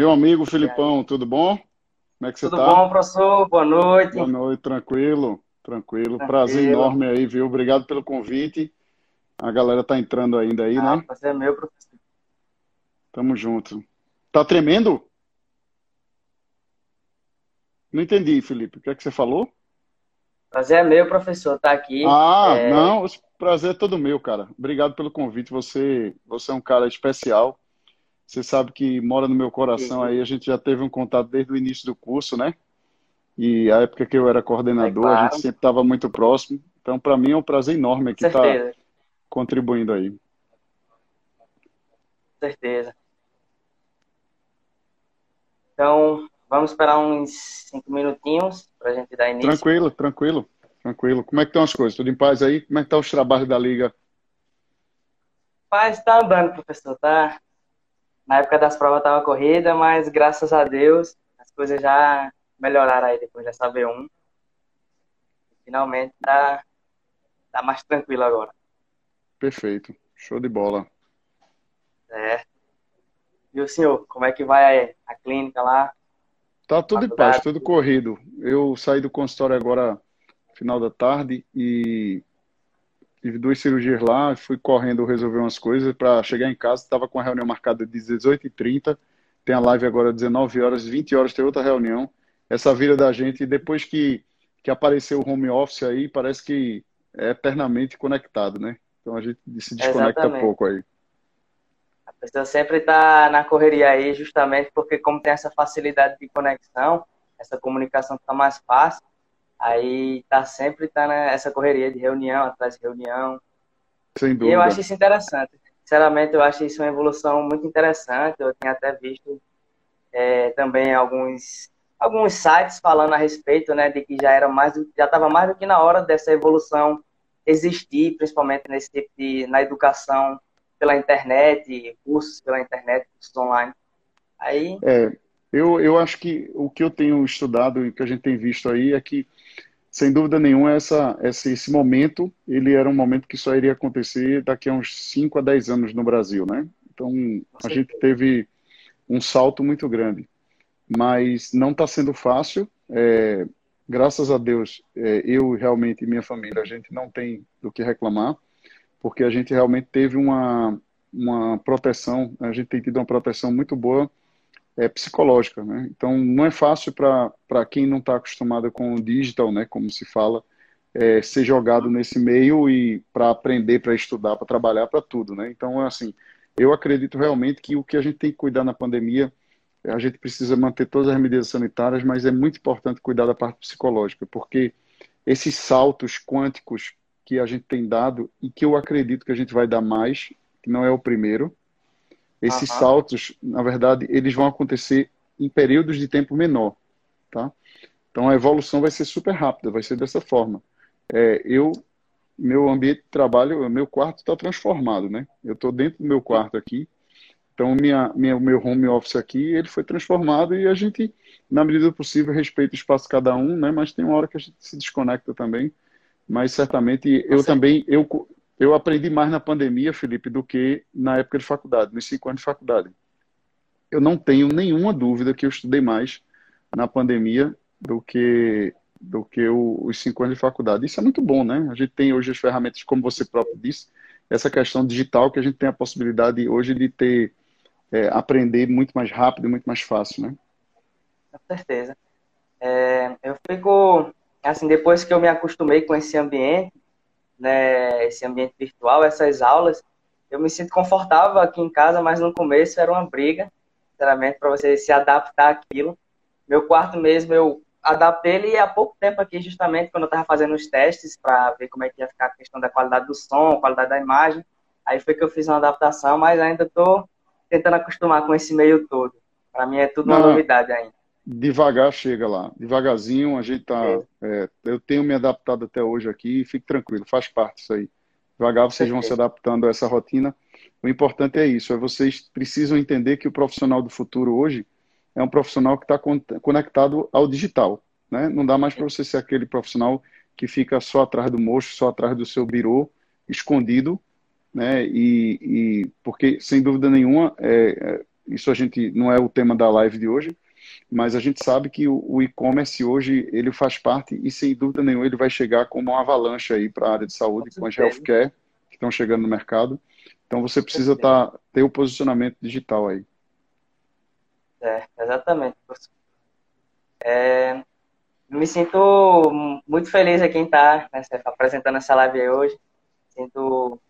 Meu amigo Filipão, tudo bom? Como é que você Tudo tá? bom, professor? Boa noite. Boa noite, tranquilo, tranquilo. Tranquilo. Prazer enorme aí, viu? Obrigado pelo convite. A galera tá entrando ainda aí, Ah, né? prazer é meu, professor. Tamo junto. Tá tremendo? Não entendi, Felipe. O que é que você falou? Prazer é meu, professor, estar aqui. Ah, É, não, o prazer é todo meu, cara. Obrigado pelo convite. Você, você é um cara especial. Você sabe que mora no meu coração aí. A gente já teve um contato desde o início do curso, né? E a época que eu era é coordenador, a claro, gente sempre estava muito próximo. Então, para mim é um prazer enorme aqui estar certeza, contribuindo aí. com certeza. Então, vamos esperar uns cinco minutinhos para a gente dar início. Tranquilo, tranquilo, tranquilo. Como é que estão as coisas? Tudo em paz aí? Como é que estão os trabalhos da Liga? Mas está andando, professor, tá? Na época das provas estava corrida, mas graças a Deus as coisas já melhoraram aí depois dessa V1. Finalmente tá, tá mais tranquilo agora. Perfeito. Show de bola. É. E o senhor, como é que vai a clínica lá, Tá tudo em paz, tudo corrido. Eu saí do consultório agora, final da tarde, e tive duas cirurgias lá, fui correndo resolver umas coisas para chegar em casa. Estava com a reunião marcada de 18h30, tem a live agora às 19 horas, 20 horas tem outra reunião. Essa vida da gente, depois que, que apareceu o home office aí, parece que é eternamente conectado, né? Então a gente se desconecta Exatamente. pouco aí. A pessoa sempre está na correria aí, justamente porque como tem essa facilidade de conexão, essa comunicação fica mais fácil, aí tá sempre tá nessa correria de reunião, atrás de reunião. Sem E eu dúvida. acho isso interessante. Sinceramente, eu acho isso uma evolução muito interessante. Eu tinha até visto é, também alguns alguns sites falando a respeito, né, de que já era mais já estava mais do que na hora dessa evolução existir, principalmente nesse tipo de na educação pela internet, cursos pela internet, cursos online. Aí, É, eu, eu acho que o que eu tenho estudado e que a gente tem visto aí é que, sem dúvida nenhuma, essa, esse, esse momento, ele era um momento que só iria acontecer daqui a uns 5 a 10 anos no Brasil, né? Então, a gente teve um salto muito grande, mas não está sendo fácil. É, graças a Deus, é, eu realmente e minha família, a gente não tem do que reclamar, porque a gente realmente teve uma, uma proteção, a gente tem tido uma proteção muito boa é, psicológica, né? Então não é fácil para quem não está acostumado com o digital, né? Como se fala, é, ser jogado nesse meio e para aprender, para estudar, para trabalhar, para tudo, né? Então assim, eu acredito realmente que o que a gente tem que cuidar na pandemia, a gente precisa manter todas as medidas sanitárias, mas é muito importante cuidar da parte psicológica, porque esses saltos quânticos que a gente tem dado e que eu acredito que a gente vai dar mais, que não é o primeiro, esses Aham. saltos, na verdade, eles vão acontecer em períodos de tempo menor, tá? Então a evolução vai ser super rápida, vai ser dessa forma. É, eu, meu ambiente de trabalho, meu quarto está transformado, né? Eu estou dentro do meu quarto aqui, então minha, minha, meu home office aqui, ele foi transformado e a gente, na medida do possível, respeita o espaço de cada um, né? Mas tem uma hora que a gente se desconecta também. Mas certamente eu certeza. também, eu, eu aprendi mais na pandemia, Felipe, do que na época de faculdade, nos cinco anos de faculdade. Eu não tenho nenhuma dúvida que eu estudei mais na pandemia do que do que o- os cinco anos de faculdade. Isso é muito bom, né? A gente tem hoje as ferramentas, como você próprio disse, essa questão digital que a gente tem a possibilidade hoje de ter, é, aprender muito mais rápido muito mais fácil, né? Com certeza. É, eu fico, assim, depois que eu me acostumei com esse ambiente, né, esse ambiente virtual, essas aulas, eu me sinto confortável aqui em casa, mas no começo era uma briga, sinceramente, para você se adaptar àquilo. Meu quarto mesmo, eu adaptei ele há pouco tempo aqui, justamente quando eu estava fazendo os testes para ver como é que ia ficar a questão da qualidade do som, qualidade da imagem. Aí foi que eu fiz uma adaptação, mas ainda estou tentando acostumar com esse meio todo. Para mim é tudo uma Não, novidade ainda. Devagar chega lá. Devagarzinho a gente tá. É, é, eu tenho me adaptado até hoje aqui e fique tranquilo, faz parte disso aí. Devagar vocês vão se adaptando a essa rotina. O importante é isso, é vocês precisam entender que o profissional do futuro hoje é um profissional que está conectado ao digital, né? Não dá mais para você ser aquele profissional que fica só atrás do mocho, só atrás do seu birô, escondido, né? E, e porque sem dúvida nenhuma, é, é, isso a gente não é o tema da live de hoje, mas a gente sabe que o, o e-commerce hoje ele faz parte e sem dúvida nenhuma ele vai chegar como uma avalanche aí para a área de saúde com, as healthcare que estão chegando no mercado. Então você precisa tá, ter o posicionamento digital aí. É, exatamente. É, me sinto muito feliz aqui em estar né, apresentando essa live hoje. Sinto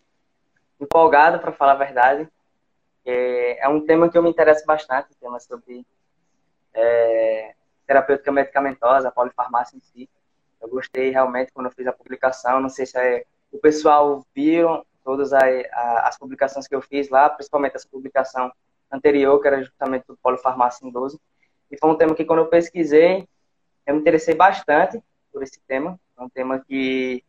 empolgado, para falar a verdade. É, é um tema que eu me interesso bastante, tema sobre é, terapêutica medicamentosa, a polifarmácia em si. Eu gostei realmente quando eu fiz a publicação. Não sei se é, o pessoal viram todas as, as publicações que eu fiz lá, principalmente essa publicação anterior, que era justamente do polifarmácia em 12. E foi um tema que, quando eu pesquisei, eu me interessei bastante por esse tema. É um tema que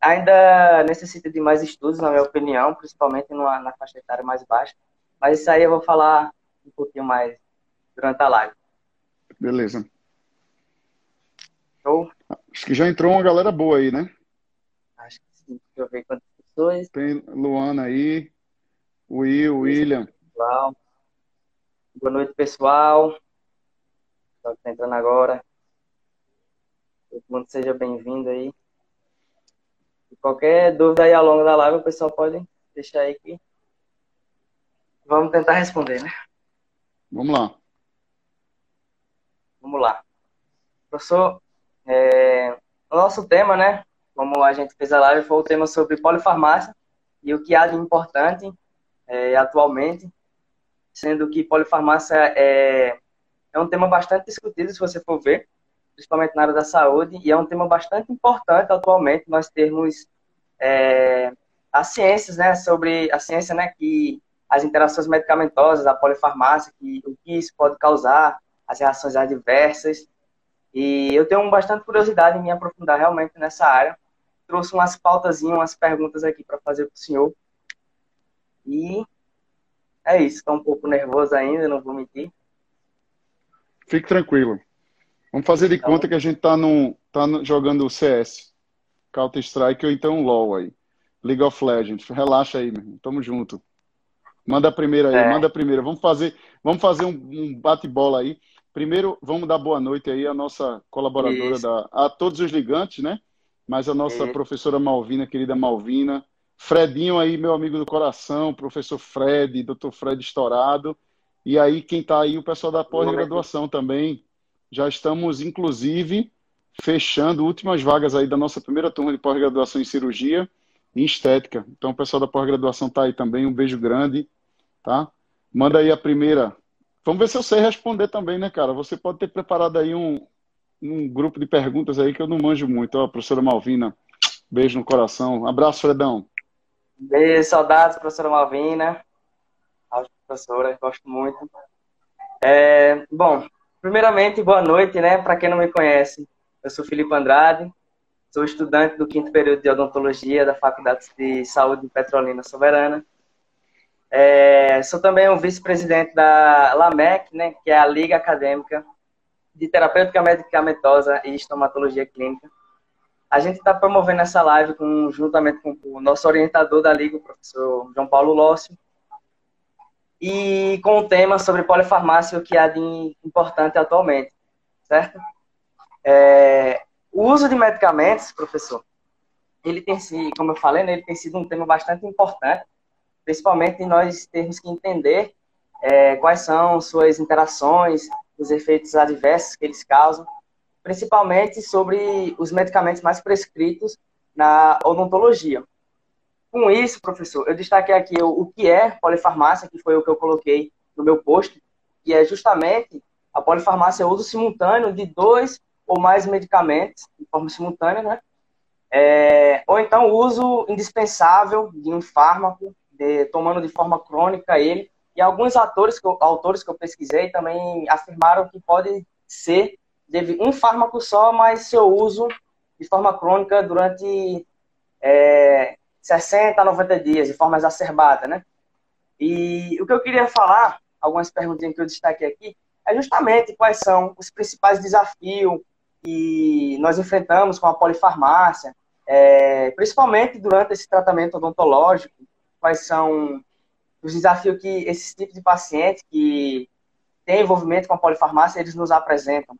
ainda necessita de mais estudos, na minha opinião, principalmente na faixa etária mais baixa. Mas isso aí eu vou falar um pouquinho mais durante a live. Beleza. Show? Acho que já entrou uma galera boa aí, né? Acho que sim. Deixa eu ver quantas pessoas. Tem Luana aí, Will, William. Pessoal. Boa noite, pessoal. Estou entrando agora. Todo mundo seja bem-vindo aí. E qualquer dúvida aí ao longo da live, o pessoal pode deixar aí que vamos tentar responder, né? Vamos lá. Vamos lá. Professor, é, o nosso tema, né, como a gente fez a live, foi o tema sobre polifarmácia e o que há de importante é, atualmente, sendo que polifarmácia é, é um tema bastante discutido, se você for ver, principalmente na área da saúde, e é um tema bastante importante atualmente nós termos é, as ciências, né, sobre a ciência, né, que as interações medicamentosas, a polifarmácia, que, o que isso pode causar, as reações adversas. E eu tenho bastante curiosidade em me aprofundar realmente nessa área. Trouxe umas pautas, umas perguntas aqui para fazer para o senhor. E é isso, estou um pouco nervoso ainda, não vou mentir. Fique tranquilo. Vamos fazer de então, conta que a gente está tá jogando o CS, Counter-Strike ou então LoL aí. League of Legends. Relaxa aí, meu irmão. Tamo junto. Manda a primeira aí, é. manda a primeira. Vamos fazer, vamos fazer um, um bate-bola aí. Primeiro, vamos dar boa noite aí à nossa colaboradora, da, a todos os ligantes, né? Mas a nossa Isso. professora Malvina, querida Malvina. Fredinho aí, meu amigo do coração, professor Fred, doutor Fred Estourado. E aí, quem está aí, o pessoal da pós-graduação também. Já estamos, inclusive, fechando últimas vagas aí da nossa primeira turma de pós-graduação em cirurgia e estética. Então, o pessoal da pós-graduação está aí também. Um beijo grande, tá? Manda aí a primeira Vamos ver se eu sei responder também, né, cara? Você pode ter preparado aí um, um grupo de perguntas aí que eu não manjo muito. Ó, professora Malvina, beijo no coração. Abraço, Fredão. Beijo, saudades, professora Malvina. A professora, gosto muito. É, bom, primeiramente, boa noite, né? Para quem não me conhece, eu sou Felipe Andrade, sou estudante do quinto período de odontologia da Faculdade de Saúde de Petrolina Soberana. É, sou também o vice-presidente da LAMEC, né, que é a Liga Acadêmica de Terapêutica Medicamentosa e Estomatologia Clínica. A gente está promovendo essa live com, juntamente com o nosso orientador da Liga, o professor João Paulo Lócio, e com o tema sobre polifarmácia, o que há de importante atualmente, certo? É, o uso de medicamentos, professor, ele tem sido, como eu falei, né, ele tem sido um tema bastante importante principalmente nós temos que entender é, quais são suas interações, os efeitos adversos que eles causam, principalmente sobre os medicamentos mais prescritos na odontologia. Com isso, professor, eu destaquei aqui o, o que é polifarmácia, que foi o que eu coloquei no meu post, que é justamente a polifarmácia é o uso simultâneo de dois ou mais medicamentos de forma simultânea, né? É, ou então o uso indispensável de um fármaco de, tomando de forma crônica ele. E alguns atores que eu, autores que eu pesquisei também afirmaram que pode ser de um fármaco só, mas seu uso de forma crônica durante é, 60 a 90 dias, de forma exacerbada, né? E o que eu queria falar, algumas perguntinhas que eu destaquei aqui, é justamente quais são os principais desafios que nós enfrentamos com a polifarmácia, é, principalmente durante esse tratamento odontológico, quais são dos desafios que esses tipos de pacientes que têm envolvimento com a polifarmácia, eles nos apresentam.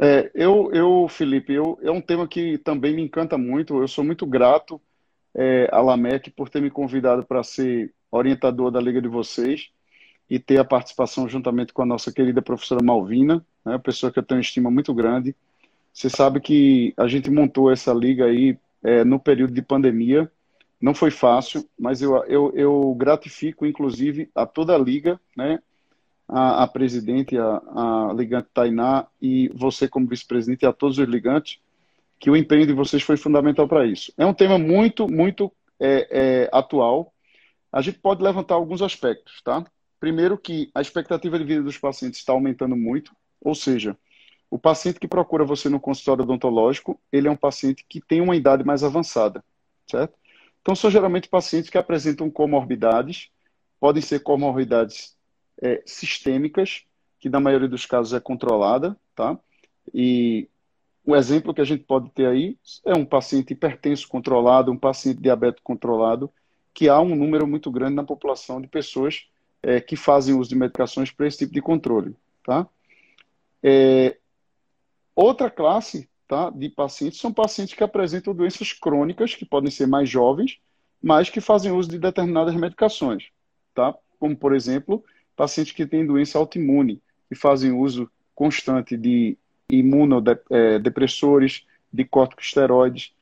É, eu, eu, Felipe, eu, é um tema que também me encanta muito. Eu sou muito grato é, à LAMEC por ter me convidado para ser orientador da Liga de vocês e ter a participação juntamente com a nossa querida professora Malvina, né, pessoa que eu tenho estima muito grande. Você sabe que a gente montou essa liga aí é, no período de pandemia. Não foi fácil, mas eu, eu, eu gratifico, inclusive, a toda a liga, né? A, a presidente, a, a ligante Tainá e você como vice-presidente e a todos os ligantes, que o empenho de vocês foi fundamental para isso. É um tema muito, muito é, é, atual. A gente pode levantar alguns aspectos, tá? Primeiro que a expectativa de vida dos pacientes está aumentando muito, ou seja, o paciente que procura você no consultório odontológico, ele é um paciente que tem uma idade mais avançada, certo? Então, são geralmente pacientes que apresentam comorbidades, podem ser comorbidades é, sistêmicas, que na maioria dos casos é controlada, tá? E o exemplo que a gente pode ter aí é um paciente hipertenso controlado, um paciente diabético controlado, que há um número muito grande na população de pessoas é, que fazem uso de medicações para esse tipo de controle. Tá? É, outra classe tá, de pacientes são pacientes que apresentam doenças crônicas, que podem ser mais jovens, mas que fazem uso de determinadas medicações. Tá? Como, por exemplo, pacientes que têm doença autoimune, que fazem uso constante de imunodepressores, é, de corticosteroides.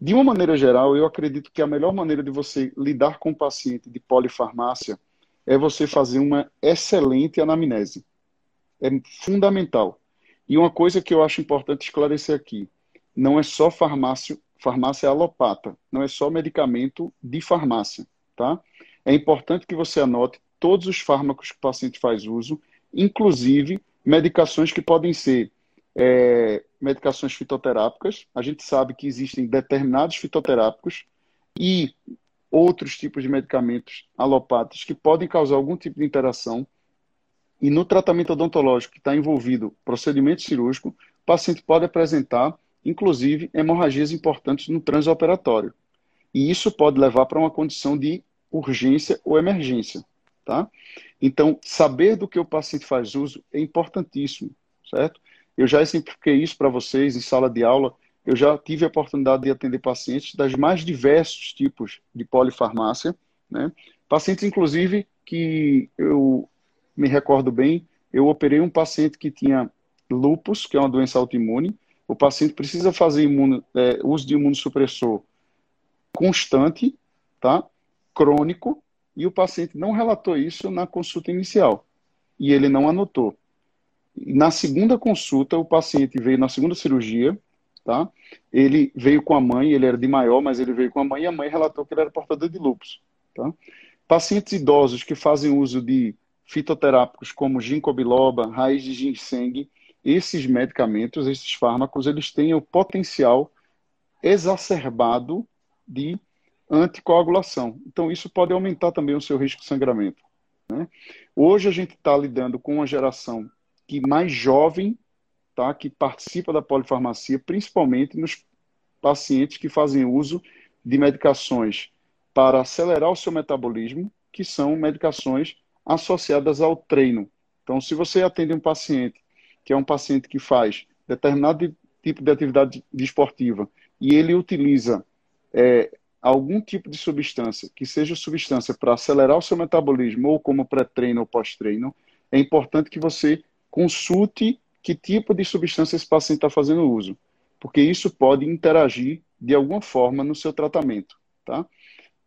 De uma maneira geral, eu acredito que a melhor maneira de você lidar com o paciente de polifarmácia é você fazer uma excelente anamnese. É fundamental. E uma coisa que eu acho importante esclarecer aqui: não é só farmácia, farmácia alopata, não é só medicamento de farmácia, tá? É importante que você anote todos os fármacos que o paciente faz uso, inclusive medicações que podem ser é, medicações fitoterápicas. A gente sabe que existem determinados fitoterápicos e outros tipos de medicamentos alopáticos que podem causar algum tipo de interação. E no tratamento odontológico que está envolvido procedimento cirúrgico, o paciente pode apresentar, inclusive, hemorragias importantes no transoperatório. E isso pode levar para uma condição de urgência ou emergência. Tá? Então, saber do que o paciente faz uso é importantíssimo, certo? Eu já exemplifiquei isso para vocês em sala de aula eu já tive a oportunidade de atender pacientes das mais diversos tipos de polifarmácia, né? Pacientes, inclusive, que eu me recordo bem, eu operei um paciente que tinha lupus, que é uma doença autoimune. O paciente precisa fazer imuno, é, uso de imunossupressor constante, tá? crônico, e o paciente não relatou isso na consulta inicial. E ele não anotou. Na segunda consulta, o paciente veio na segunda cirurgia, tá? Ele veio com a mãe, ele era de maior, mas ele veio com a mãe e a mãe relatou que ele era portador de lúpus, tá? Pacientes idosos que fazem uso de fitoterápicos como ginkgo biloba, raiz de ginseng, esses medicamentos, esses fármacos, eles têm o potencial exacerbado de anticoagulação. Então, isso pode aumentar também o seu risco de sangramento. Né? Hoje a gente está lidando com uma geração que mais jovem tá, que participa da polifarmacia, principalmente nos pacientes que fazem uso de medicações para acelerar o seu metabolismo, que são medicações associadas ao treino. Então, se você atende um paciente que é um paciente que faz determinado tipo de atividade esportiva e ele utiliza é, algum tipo de substância, que seja substância para acelerar o seu metabolismo ou como pré-treino ou pós-treino, é importante que você consulte que tipo de substância esse paciente está fazendo uso, porque isso pode interagir de alguma forma no seu tratamento, tá?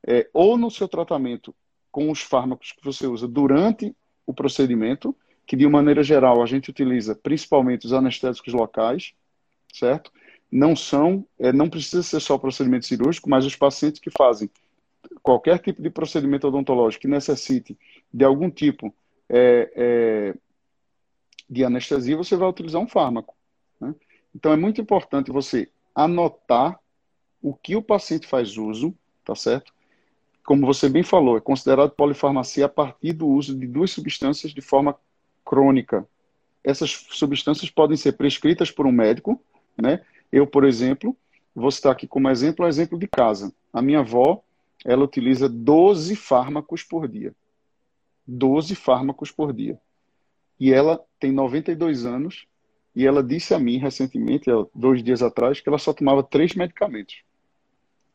É, ou no seu tratamento com os fármacos que você usa durante o procedimento, que de maneira geral a gente utiliza principalmente os anestésicos locais, certo? Não são, é, não precisa ser só procedimento cirúrgico, mas os pacientes que fazem qualquer tipo de procedimento odontológico que necessite de algum tipo é, é, de anestesia, você vai utilizar um fármaco. Né? Então, é muito importante você anotar o que o paciente faz uso, tá certo? Como você bem falou, é considerado polifarmacia a partir do uso de duas substâncias de forma crônica. Essas substâncias podem ser prescritas por um médico, né? Eu, por exemplo, vou citar aqui como exemplo o exemplo de casa. A minha avó, ela utiliza 12 fármacos por dia. 12 fármacos por dia. E ela tem 92 anos e ela disse a mim recentemente, dois dias atrás, que ela só tomava três medicamentos.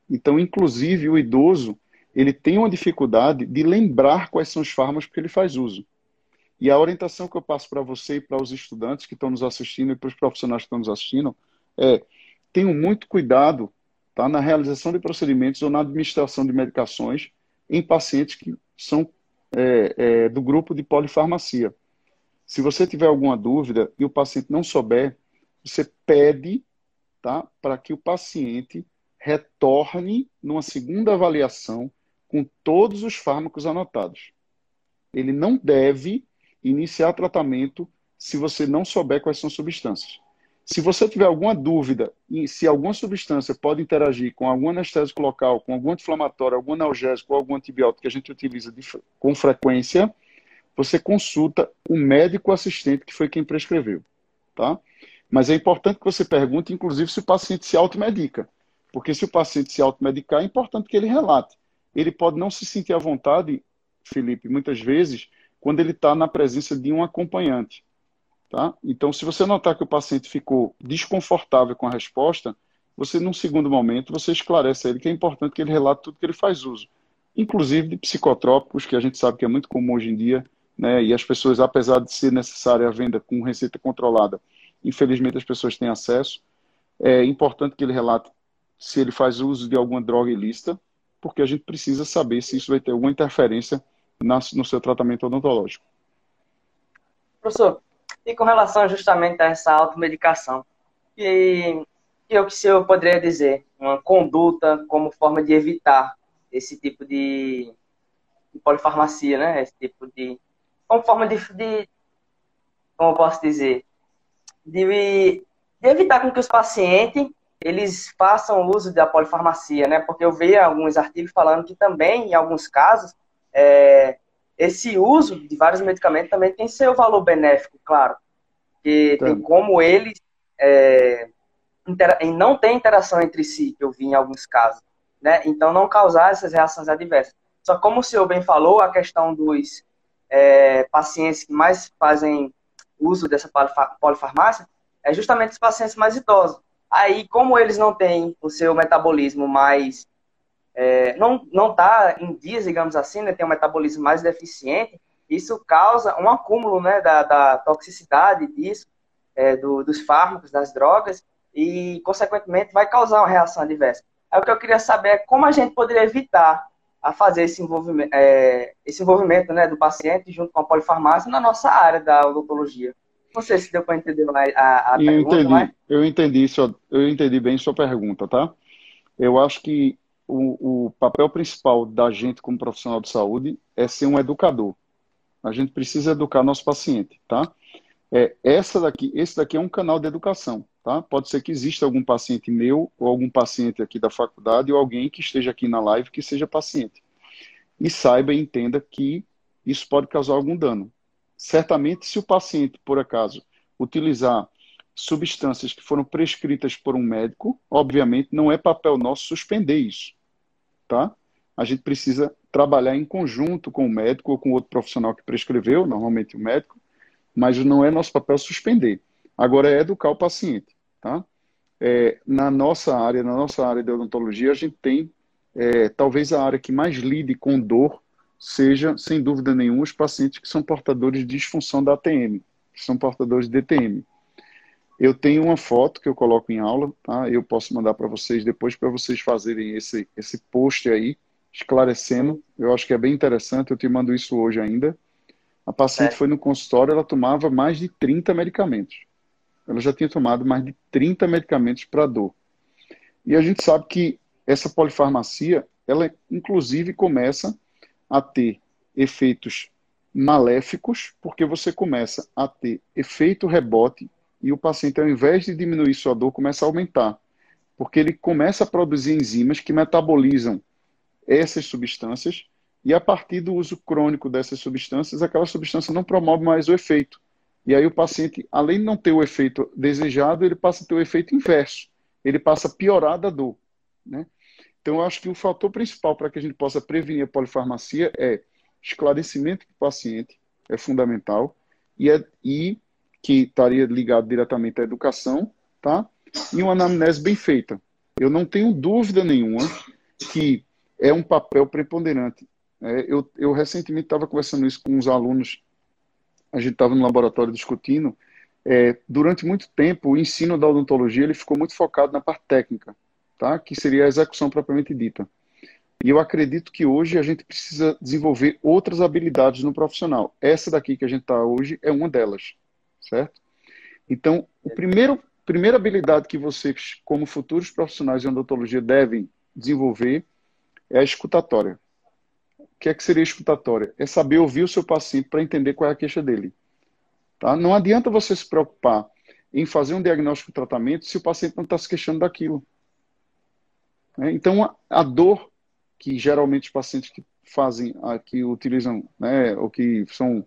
Então, inclusive, o idoso ele tem uma dificuldade de lembrar quais são os fármacos que ele faz uso. E a orientação que eu passo para você e para os estudantes que estão nos assistindo e para os profissionais que estão nos assistindo é tenham muito cuidado tá, na realização de procedimentos ou na administração de medicações em pacientes que são é, é, do grupo de polifarmacia. Se você tiver alguma dúvida e o paciente não souber, você pede tá, para que o paciente retorne numa segunda avaliação com todos os fármacos anotados. Ele não deve iniciar tratamento se você não souber quais são as substâncias. Se você tiver alguma dúvida em se alguma substância pode interagir com algum anestésico local, com algum anti-inflamatório, algum analgésico ou algum antibiótico que a gente utiliza de, com frequência, você consulta o médico assistente que foi quem prescreveu, tá? Mas é importante que você pergunte, inclusive, se o paciente se automedica. Porque se o paciente se automedicar, é importante que ele relate. Ele pode não se sentir à vontade, Felipe, muitas vezes, quando ele está na presença de um acompanhante. Tá? Então, se você notar que o paciente ficou desconfortável com a resposta, você, num segundo momento, você esclarece a ele que é importante que ele relate tudo que ele faz uso, inclusive de psicotrópicos, que a gente sabe que é muito comum hoje em dia, né? e as pessoas, apesar de ser necessária a venda com receita controlada, infelizmente as pessoas têm acesso. É importante que ele relate se ele faz uso de alguma droga ilícita, porque a gente precisa saber se isso vai ter alguma interferência no seu tratamento odontológico. Professor, e com relação justamente a essa automedicação, e, e o que eu poderia dizer? Uma conduta como forma de evitar esse tipo de, de polifarmacia, né? Esse tipo de. Como forma de, de como eu posso dizer? De, de evitar com que os pacientes eles façam uso da polifarmacia, né? Porque eu vi alguns artigos falando que também, em alguns casos, é, esse uso de vários medicamentos também tem seu valor benéfico, claro. Que tem como eles é, não tem interação entre si, que eu vi em alguns casos. Né? Então, não causar essas reações adversas. Só como o senhor bem falou, a questão dos é, pacientes que mais fazem uso dessa polifarmácia é justamente os pacientes mais idosos. Aí, como eles não têm o seu metabolismo mais é, não não está em dias, digamos assim, né, tem um metabolismo mais deficiente, isso causa um acúmulo né, da, da toxicidade disso, é, do, dos fármacos, das drogas, e, consequentemente, vai causar uma reação adversa. Aí o que eu queria saber é como a gente poderia evitar a fazer esse envolvimento, é, esse envolvimento né, do paciente junto com a polifarmácia na nossa área da odontologia. Não sei se deu para entender a, a eu pergunta, entendi, mas... eu entendi, eu entendi bem sua pergunta, tá? Eu acho que o, o papel principal da gente como profissional de saúde é ser um educador. A gente precisa educar nosso paciente, tá? É, essa daqui, esse daqui é um canal de educação, tá? Pode ser que exista algum paciente meu ou algum paciente aqui da faculdade ou alguém que esteja aqui na live que seja paciente. E saiba e entenda que isso pode causar algum dano. Certamente, se o paciente, por acaso, utilizar substâncias que foram prescritas por um médico, obviamente não é papel nosso suspender isso tá? A gente precisa trabalhar em conjunto com o médico ou com outro profissional que prescreveu, normalmente o médico, mas não é nosso papel suspender. Agora é educar o paciente, tá? É, na nossa área, na nossa área de odontologia, a gente tem é, talvez a área que mais lide com dor seja, sem dúvida nenhuma, os pacientes que são portadores de disfunção da ATM, que são portadores de DTM. Eu tenho uma foto que eu coloco em aula, tá? Eu posso mandar para vocês depois para vocês fazerem esse, esse post aí, esclarecendo. Eu acho que é bem interessante, eu te mando isso hoje ainda. A paciente é. foi no consultório, ela tomava mais de 30 medicamentos. Ela já tinha tomado mais de 30 medicamentos para dor. E a gente sabe que essa polifarmacia, ela inclusive começa a ter efeitos maléficos, porque você começa a ter efeito rebote e o paciente, ao invés de diminuir sua dor, começa a aumentar. Porque ele começa a produzir enzimas que metabolizam essas substâncias e a partir do uso crônico dessas substâncias, aquela substância não promove mais o efeito. E aí o paciente, além de não ter o efeito desejado, ele passa a ter o efeito inverso. Ele passa a piorar da dor. Né? Então, eu acho que o fator principal para que a gente possa prevenir a polifarmacia é esclarecimento do paciente, é fundamental, e, é, e que estaria ligado diretamente à educação, tá? E uma anamnese bem feita. Eu não tenho dúvida nenhuma que é um papel preponderante. É, eu, eu recentemente estava conversando isso com uns alunos, a gente estava no laboratório discutindo. É, durante muito tempo, o ensino da odontologia ele ficou muito focado na parte técnica, tá? que seria a execução propriamente dita. E eu acredito que hoje a gente precisa desenvolver outras habilidades no profissional. Essa daqui que a gente está hoje é uma delas, certo? Então, a primeira habilidade que vocês, como futuros profissionais de odontologia, devem desenvolver é a escutatória. O que é que seria escutatória? É saber ouvir o seu paciente para entender qual é a queixa dele. Tá? Não adianta você se preocupar em fazer um diagnóstico e tratamento se o paciente não está se queixando daquilo. Né? Então, a, a dor que geralmente os pacientes que fazem, que utilizam, né, ou que são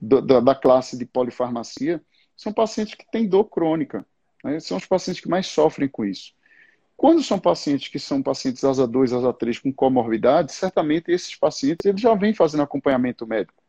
do, da, da, classe de polifarmacia, são pacientes que têm dor crônica. Né? São os pacientes que mais sofrem com isso. Quando são pacientes que são pacientes ASA 2, ASA 3 com comorbidade, certamente esses pacientes eles já vêm fazendo acompanhamento médico.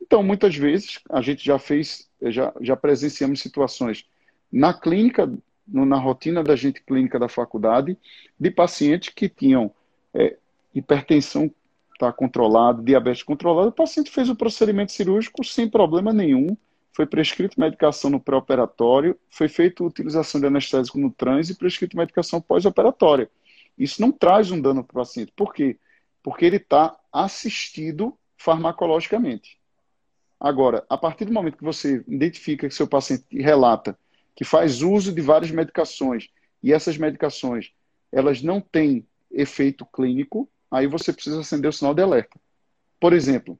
Então, muitas vezes, a gente já fez, já, já presenciamos situações na clínica, no, na rotina da gente clínica da faculdade, de pacientes que tinham é, hipertensão tá controlada, diabetes controlado, o paciente fez o procedimento cirúrgico sem problema nenhum, foi prescrito medicação no pré-operatório, foi feita utilização de anestésico no trans e prescrito medicação pós-operatória. Isso não traz um dano para o paciente. Por quê? Porque ele está assistido farmacologicamente. Agora, a partir do momento que você identifica que seu paciente relata que faz uso de várias medicações e essas medicações elas não têm efeito clínico, aí você precisa acender o sinal de alerta. Por exemplo,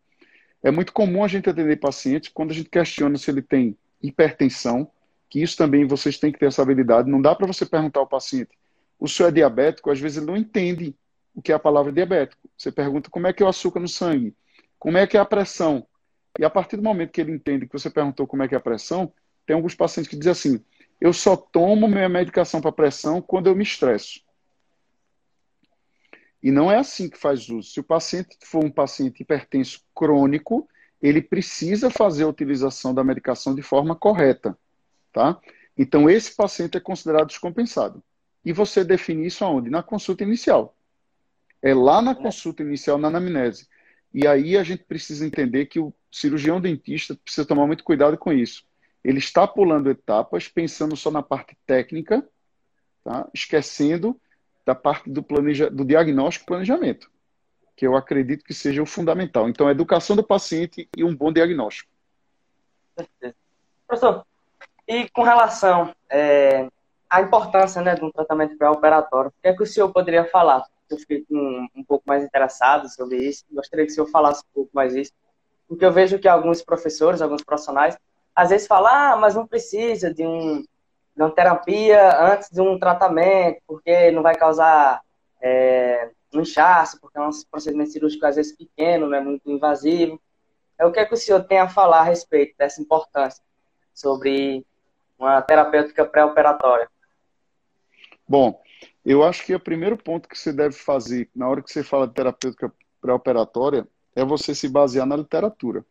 é muito comum a gente atender pacientes quando a gente questiona se ele tem hipertensão, que isso também vocês têm que ter essa habilidade. Não dá para você perguntar ao paciente, o senhor é diabético? Às vezes ele não entende o que é a palavra diabético. Você pergunta como é que é o açúcar no sangue, como é que é a pressão. E a partir do momento que ele entende que você perguntou como é que é a pressão, tem alguns pacientes que dizem assim, eu só tomo minha medicação para pressão quando eu me estresso. E não é assim que faz uso. Se o paciente for um paciente hipertenso crônico, ele precisa fazer a utilização da medicação de forma correta, tá? Então esse paciente é considerado descompensado. E você define isso aonde? Na consulta inicial. É lá na consulta inicial, na anamnese. E aí a gente precisa entender que o cirurgião dentista precisa tomar muito cuidado com isso. Ele está pulando etapas, pensando só na parte técnica, tá? esquecendo da parte do, planeja, do diagnóstico e planejamento, que eu acredito que seja o fundamental. Então, a educação do paciente e um bom diagnóstico. Professor, e com relação é, à importância né, de um tratamento pré-operatório, o que é que o senhor poderia falar? Eu fiquei um, um pouco mais interessado sobre isso, gostaria que o senhor falasse um pouco mais isso, porque eu vejo que alguns professores, alguns profissionais, às vezes falam, ah, mas não precisa de um de uma terapia antes de um tratamento, porque não vai causar é, um inchaço, porque é um procedimento cirúrgico às vezes pequeno, não é muito invasivo. É o que, é que o senhor tem a falar a respeito dessa importância sobre uma terapêutica pré-operatória? Bom, eu acho que o primeiro ponto que você deve fazer na hora que você fala de terapêutica pré-operatória é você se basear na literatura,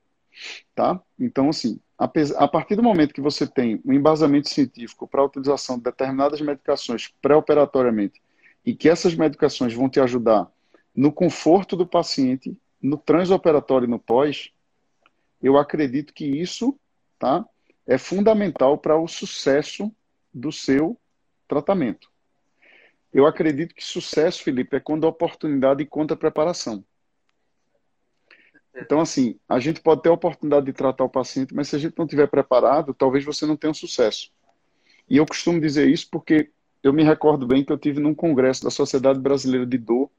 tá? Então, assim, a partir do momento que você tem um embasamento científico para a utilização de determinadas medicações pré-operatoriamente e que essas medicações vão te ajudar no conforto do paciente, no transoperatório e no pós, eu acredito que isso tá, é fundamental para o sucesso do seu tratamento. Eu acredito que sucesso, Felipe, é quando a oportunidade encontra a preparação. Então, assim, a gente pode ter a oportunidade de tratar o paciente, mas se a gente não estiver preparado, talvez você não tenha um sucesso. E eu costumo dizer isso porque eu me recordo bem que eu tive num congresso da Sociedade Brasileira de Dor,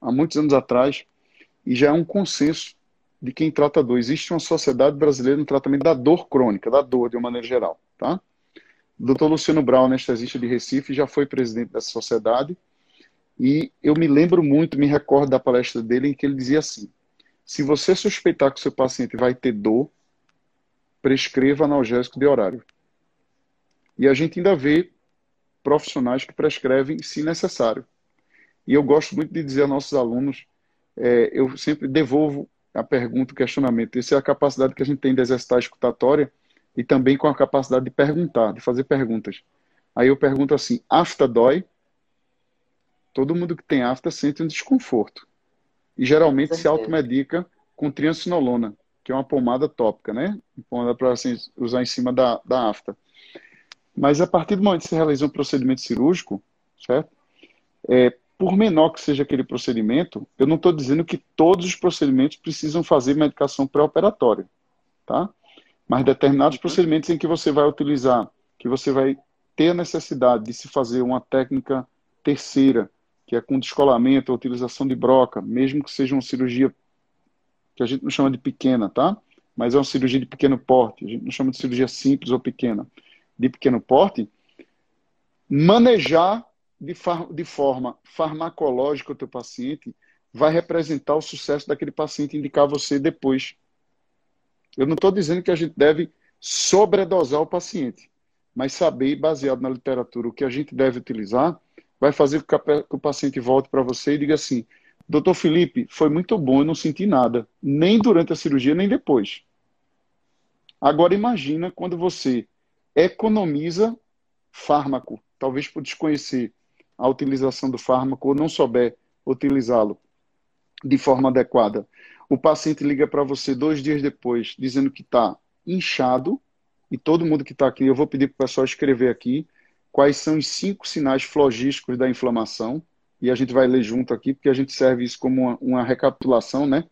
há muitos anos atrás, e já é um consenso de quem trata dor. Existe uma sociedade brasileira no tratamento da dor crônica, da dor de uma maneira geral, tá? O Dr. Luciano Brown, anestesista de Recife, já foi presidente dessa sociedade, e eu me lembro muito, me recordo da palestra dele em que ele dizia assim: se você suspeitar que o seu paciente vai ter dor, prescreva analgésico de horário. E a gente ainda vê profissionais que prescrevem se necessário. e eu gosto muito de dizer aos nossos alunos, é, eu sempre devolvo a pergunta, o questionamento. Essa é a capacidade que a gente tem de exercitar a escutatória e também com a capacidade de perguntar, de fazer perguntas. Aí eu pergunto assim: afta dói? Todo mundo que tem afta sente um desconforto. E geralmente se automedica com triancinolona, que é uma pomada tópica, né? Pomada para assim, usar em cima da, da afta. Mas a partir do momento que você realiza um procedimento cirúrgico, certo? É, por menor que seja aquele procedimento, eu não estou dizendo que todos os procedimentos precisam fazer medicação pré-operatória, tá? Mas determinados uhum. procedimentos em que você vai utilizar, que você vai ter a necessidade de se fazer uma técnica terceira, que é com descolamento, a utilização de broca, mesmo que seja uma cirurgia que a gente não chama de pequena, tá? Mas é uma cirurgia de pequeno porte, a gente não chama de cirurgia simples ou pequena, de pequeno porte, manejar de, far, de forma farmacológica o teu paciente vai representar o sucesso daquele paciente indicar você depois. Eu não estou dizendo que a gente deve sobredosar o paciente, mas saber, baseado na literatura, o que a gente deve utilizar, vai fazer com que o paciente volte para você e diga assim: Doutor Felipe, foi muito bom, eu não senti nada, nem durante a cirurgia, nem depois. Agora imagina quando você economiza fármaco, talvez por desconhecer a utilização do fármaco ou não souber utilizá-lo de forma adequada. O paciente liga para você dois dias depois, dizendo que está inchado, e todo mundo que está aqui, eu vou pedir para o pessoal escrever aqui quais são os cinco sinais flogísticos da inflamação, e a gente vai ler junto aqui, porque a gente serve isso como uma, uma recapitulação, né?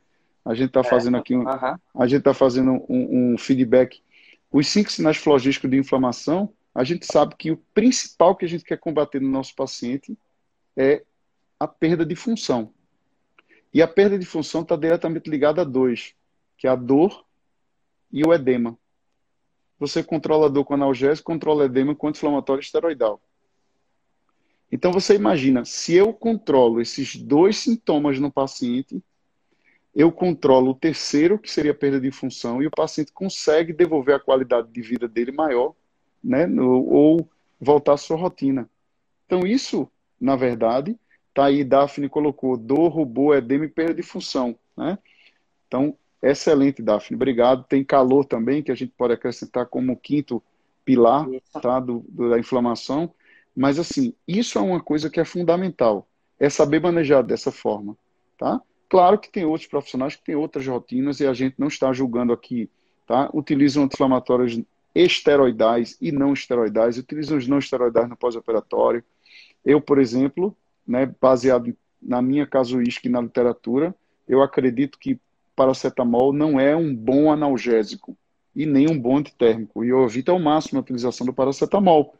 A gente está é, fazendo aqui um, a gente está fazendo um, um feedback. Os cinco sinais flogísticos de inflamação a gente sabe que o principal que a gente quer combater no nosso paciente é a perda de função. E a perda de função está diretamente ligada a dois, que é a dor e o edema. Você controla dor com analgésico, controla edema com anti-inflamatório esteroidal. Então você imagina, se eu controlo esses dois sintomas no paciente, eu controlo o terceiro, que seria a perda de função, e o paciente consegue devolver a qualidade de vida dele maior né? ou voltar à sua rotina. Então, isso, na verdade, tá aí, Daphne colocou dor, robô, edema e perda de função. Né? Então, excelente, Daphne. Obrigado. Tem calor também, que a gente pode acrescentar como quinto pilar tá, do, do, da inflamação. Mas, assim, isso é uma coisa que é fundamental. É saber manejar dessa forma. Tá? Claro que tem outros profissionais que têm outras rotinas e a gente não está julgando aqui. Tá? Utilizam anti-inflamatórios esteroidais e não esteroidais, utilizam os não esteroidais no pós-operatório. Eu, por exemplo, né, baseado na minha casuística e na literatura, eu acredito que paracetamol não é um bom analgésico e nem um bom antitérmico. E eu evito ao máximo a utilização do paracetamol,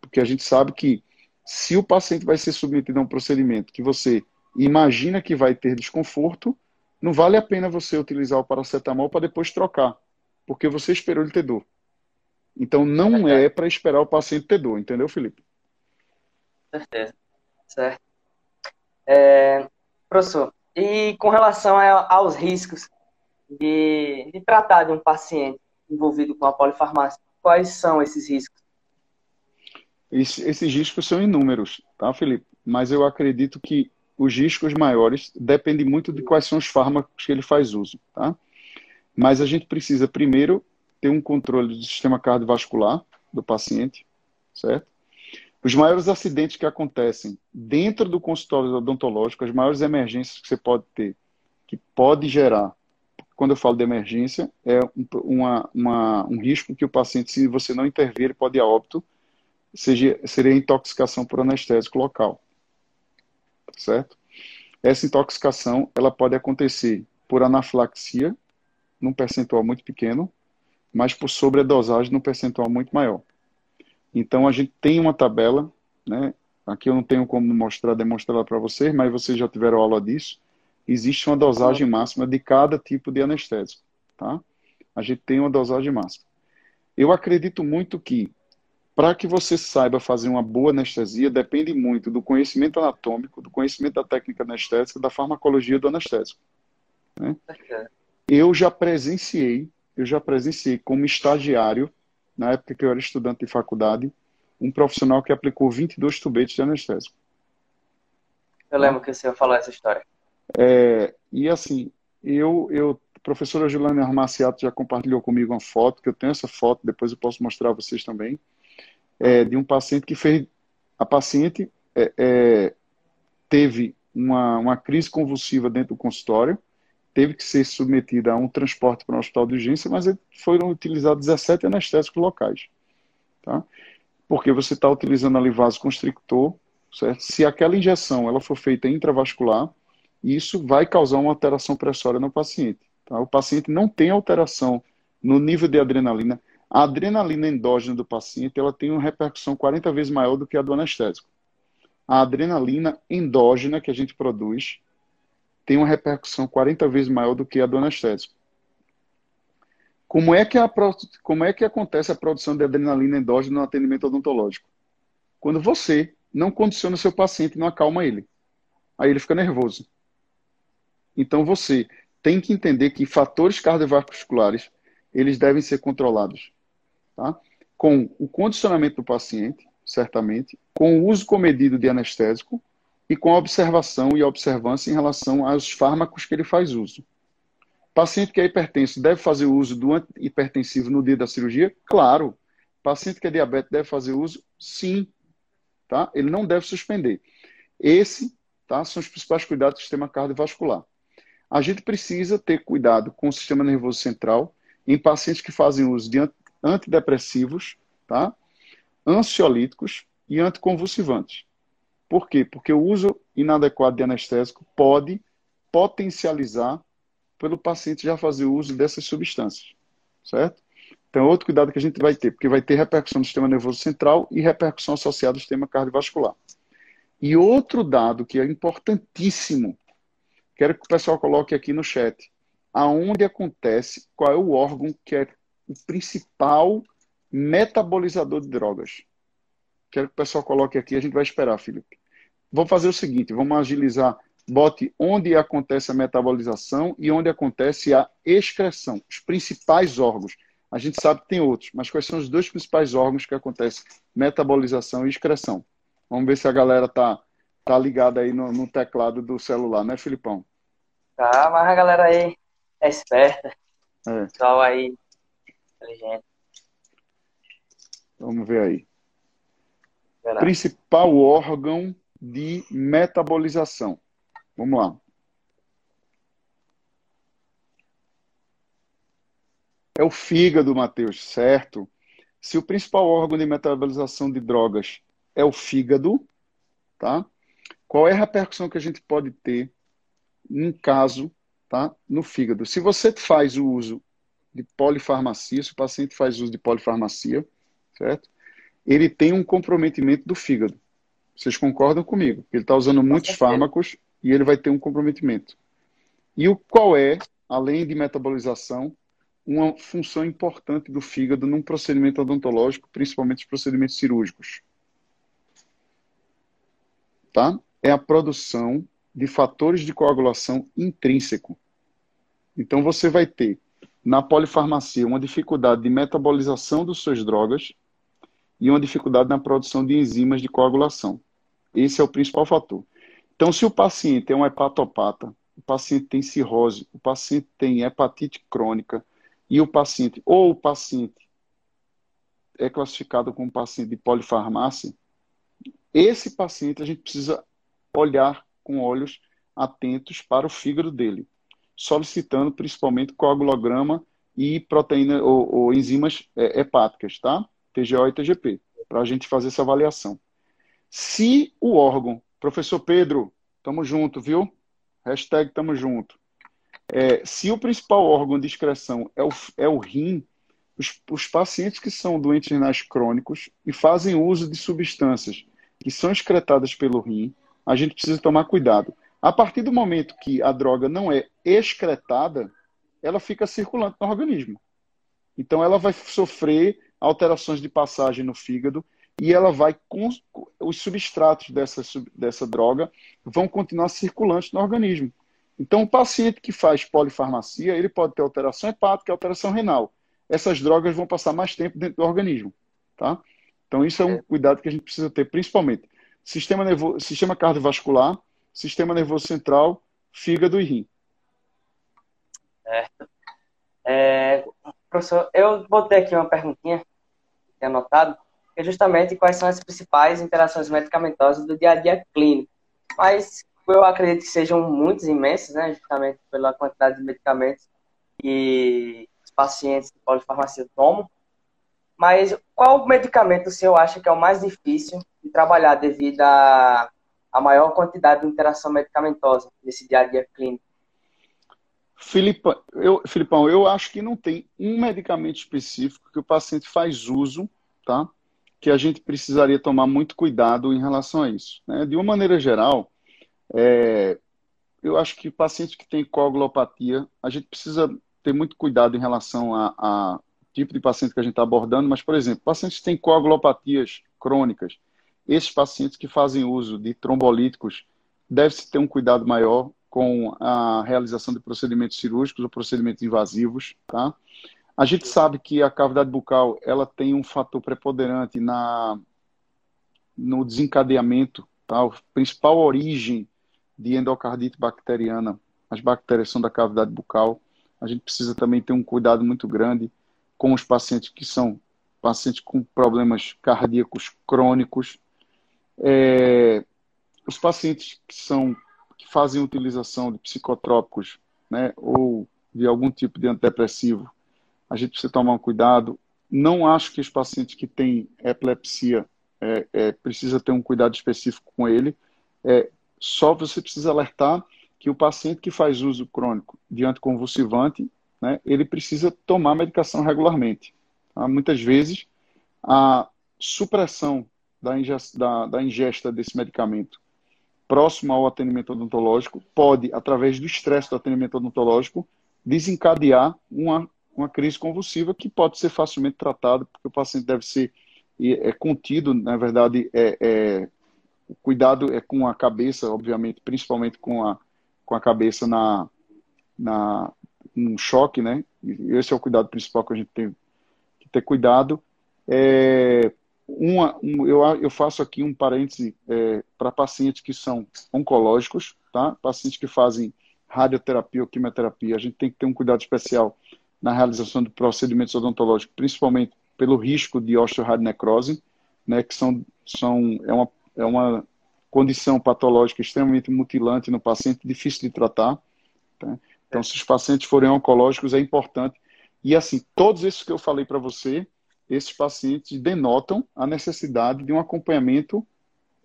porque a gente sabe que se o paciente vai ser submetido a um procedimento que você imagina que vai ter desconforto, não vale a pena você utilizar o paracetamol para depois trocar, porque você esperou ele ter dor. Então não é, é para esperar o paciente ter dor, entendeu, Felipe? Certeza. Certo. É, professor, e com relação aos riscos de, de tratar de um paciente envolvido com a polifarmácia, quais são esses riscos? esses riscos são inúmeros, tá, Felipe? Mas eu acredito que os riscos maiores dependem muito de quais são os fármacos que ele faz uso, tá? Mas a gente precisa primeiro ter um controle do sistema cardiovascular do paciente, certo? Os maiores acidentes que acontecem dentro do consultório odontológico, as maiores emergências que você pode ter, que pode gerar, quando eu falo de emergência, é uma, uma, um risco que o paciente, se você não intervir, ele pode ir a óbito, seja, seria intoxicação por anestésico local, certo? Essa intoxicação, ela pode acontecer por anafilaxia, num percentual muito pequeno, mas por sobredosagem no percentual muito maior. Então a gente tem uma tabela, né? Aqui eu não tenho como mostrar, demonstrar para vocês, mas vocês já tiveram aula disso. Existe uma dosagem máxima de cada tipo de anestésico, tá? A gente tem uma dosagem máxima. Eu acredito muito que para que você saiba fazer uma boa anestesia depende muito do conhecimento anatômico, do conhecimento da técnica anestésica, da farmacologia do anestésico. Né? Eu já presenciei eu já presenciei como estagiário, na época que eu era estudante de faculdade, um profissional que aplicou 22 tubetes de anestésico. Eu lembro que você falou essa história. É, e assim, eu, eu, a professora Juliana Armaciato já compartilhou comigo uma foto, que eu tenho essa foto, depois eu posso mostrar a vocês também, é, de um paciente que fez. A paciente é, é, teve uma, uma crise convulsiva dentro do consultório, teve que ser submetida a um transporte para um hospital de urgência, mas foram utilizados 17 anestésicos locais. Tá? Porque você está utilizando ali vasoconstrictor, certo? Se aquela injeção ela for feita intravascular, isso vai causar uma alteração pressória no paciente. Tá? O paciente não tem alteração no nível de adrenalina. A adrenalina endógena do paciente ela tem uma repercussão 40 vezes maior do que a do anestésico. A adrenalina endógena que a gente produz tem uma repercussão 40 vezes maior do que a do anestésico. Como é que, a, como é que acontece a produção de adrenalina endógena no atendimento odontológico? Quando você não condiciona seu paciente, não acalma ele. Aí ele fica nervoso. Então você tem que entender que fatores cardiovasculares eles devem ser controlados, tá? Com o condicionamento do paciente, certamente, com o uso comedido de anestésico e com a observação e a observância em relação aos fármacos que ele faz uso. Paciente que é hipertenso deve fazer uso do antihipertensivo no dia da cirurgia? Claro. Paciente que é diabético deve fazer uso? Sim. Tá? Ele não deve suspender. Esse tá, são os principais cuidados do sistema cardiovascular. A gente precisa ter cuidado com o sistema nervoso central em pacientes que fazem uso de antidepressivos, tá? ansiolíticos e anticonvulsivantes. Por quê? Porque o uso inadequado de anestésico pode potencializar pelo paciente já fazer uso dessas substâncias, certo? Então, outro cuidado que a gente vai ter, porque vai ter repercussão no sistema nervoso central e repercussão associada ao sistema cardiovascular. E outro dado que é importantíssimo, quero que o pessoal coloque aqui no chat, aonde acontece, qual é o órgão que é o principal metabolizador de drogas. Quero que o pessoal coloque aqui, a gente vai esperar, Felipe. Vou fazer o seguinte, vamos agilizar bote onde acontece a metabolização e onde acontece a excreção, os principais órgãos. A gente sabe que tem outros, mas quais são os dois principais órgãos que acontecem metabolização e excreção? Vamos ver se a galera tá, tá ligada aí no, no teclado do celular, né, Filipão? Tá, mas a galera aí é esperta. É. Pessoal aí inteligente. Vamos ver aí. Principal órgão de metabolização. Vamos lá. É o fígado, Matheus, certo? Se o principal órgão de metabolização de drogas é o fígado, tá? Qual é a repercussão que a gente pode ter em caso, tá? No fígado. Se você faz o uso de polifarmacia, se o paciente faz uso de polifarmacia, certo? Ele tem um comprometimento do fígado. Vocês concordam comigo? Ele está usando muitos fármacos e ele vai ter um comprometimento. E o qual é, além de metabolização, uma função importante do fígado num procedimento odontológico, principalmente os procedimentos cirúrgicos? Tá? É a produção de fatores de coagulação intrínseco. Então você vai ter na polifarmacia uma dificuldade de metabolização das suas drogas e uma dificuldade na produção de enzimas de coagulação. Esse é o principal fator. Então, se o paciente é um hepatopata, o paciente tem cirrose, o paciente tem hepatite crônica, e o paciente, ou o paciente é classificado como paciente de polifarmácia, esse paciente a gente precisa olhar com olhos atentos para o fígado dele, solicitando principalmente coagulograma e proteína ou, ou enzimas é, hepáticas, tá? TGO e TGP, para a gente fazer essa avaliação. Se o órgão Professor Pedro, tamo junto, viu? Hashtag tamo junto. É, se o principal órgão de excreção é o, é o rim, os, os pacientes que são doentes renais crônicos e fazem uso de substâncias que são excretadas pelo rim, a gente precisa tomar cuidado. A partir do momento que a droga não é excretada, ela fica circulante no organismo. Então ela vai sofrer alterações de passagem no fígado e ela vai os substratos dessa, dessa droga vão continuar circulantes no organismo. Então, o paciente que faz polifarmacia, ele pode ter alteração hepática, alteração renal. Essas drogas vão passar mais tempo dentro do organismo, tá? Então, isso é um cuidado que a gente precisa ter, principalmente sistema nervoso, sistema cardiovascular, sistema nervoso central, fígado e rim. Certo. É, professor, eu botei aqui uma perguntinha, que é anotado, que é justamente quais são as principais interações medicamentosas do dia a dia clínico. Mas eu acredito que sejam muitos imensos, né, justamente pela quantidade de medicamentos que os pacientes de polifarmacia tomam. Mas qual medicamento o senhor acha que é o mais difícil de trabalhar devido à, maior quantidade de interação medicamentosa nesse dia a dia clínico? Filipa, eu, Filipão, eu acho que não tem um medicamento específico que o paciente faz uso, tá? Que a gente precisaria tomar muito cuidado em relação a isso. Né? De uma maneira geral, é, eu acho que pacientes que têm coagulopatia, a gente precisa ter muito cuidado em relação a, tipo de paciente que a gente está abordando, mas, por exemplo, pacientes que têm coagulopatias crônicas, esses pacientes que fazem uso de trombolíticos, deve-se ter um cuidado maior com a realização de procedimentos cirúrgicos ou procedimentos invasivos, tá? A gente sabe que a cavidade bucal ela tem um fator preponderante na no desencadeamento, tá? A principal origem de endocardite bacteriana, as bactérias são da cavidade bucal. A gente precisa também ter um cuidado muito grande com os pacientes que são pacientes com problemas cardíacos crônicos, é, os pacientes que são que fazem utilização de psicotrópicos, né, ou de algum tipo de antidepressivo, a gente precisa tomar um cuidado. Não acho que os pacientes que têm epilepsia é, é, precisa ter um cuidado específico com ele. É, só você precisa alertar que o paciente que faz uso crônico de anticonvulsivante né, ele precisa tomar medicação regularmente. Tá? Muitas vezes, a supressão da da, da ingesta desse medicamento próximo ao atendimento odontológico pode, através do estresse do atendimento odontológico, desencadear uma, uma crise convulsiva que pode ser facilmente tratada, porque o paciente deve ser é, contido, na verdade, é, é, o cuidado é com a cabeça, obviamente, principalmente com a, com a cabeça na, na, um choque, né? Esse é o cuidado principal que a gente tem que ter cuidado. É, uma, um, eu, eu faço aqui um parêntese é, para pacientes que são oncológicos, tá? Pacientes que fazem radioterapia ou quimioterapia. A gente tem que ter um cuidado especial na realização de procedimentos odontológicos, principalmente pelo risco de osteoradionecrose, né? Que são, são é uma é uma condição patológica extremamente mutilante no paciente, difícil de tratar. Tá? Então, se os pacientes forem oncológicos, é importante. E assim, todos esses que eu falei para você, esses pacientes denotam a necessidade de um acompanhamento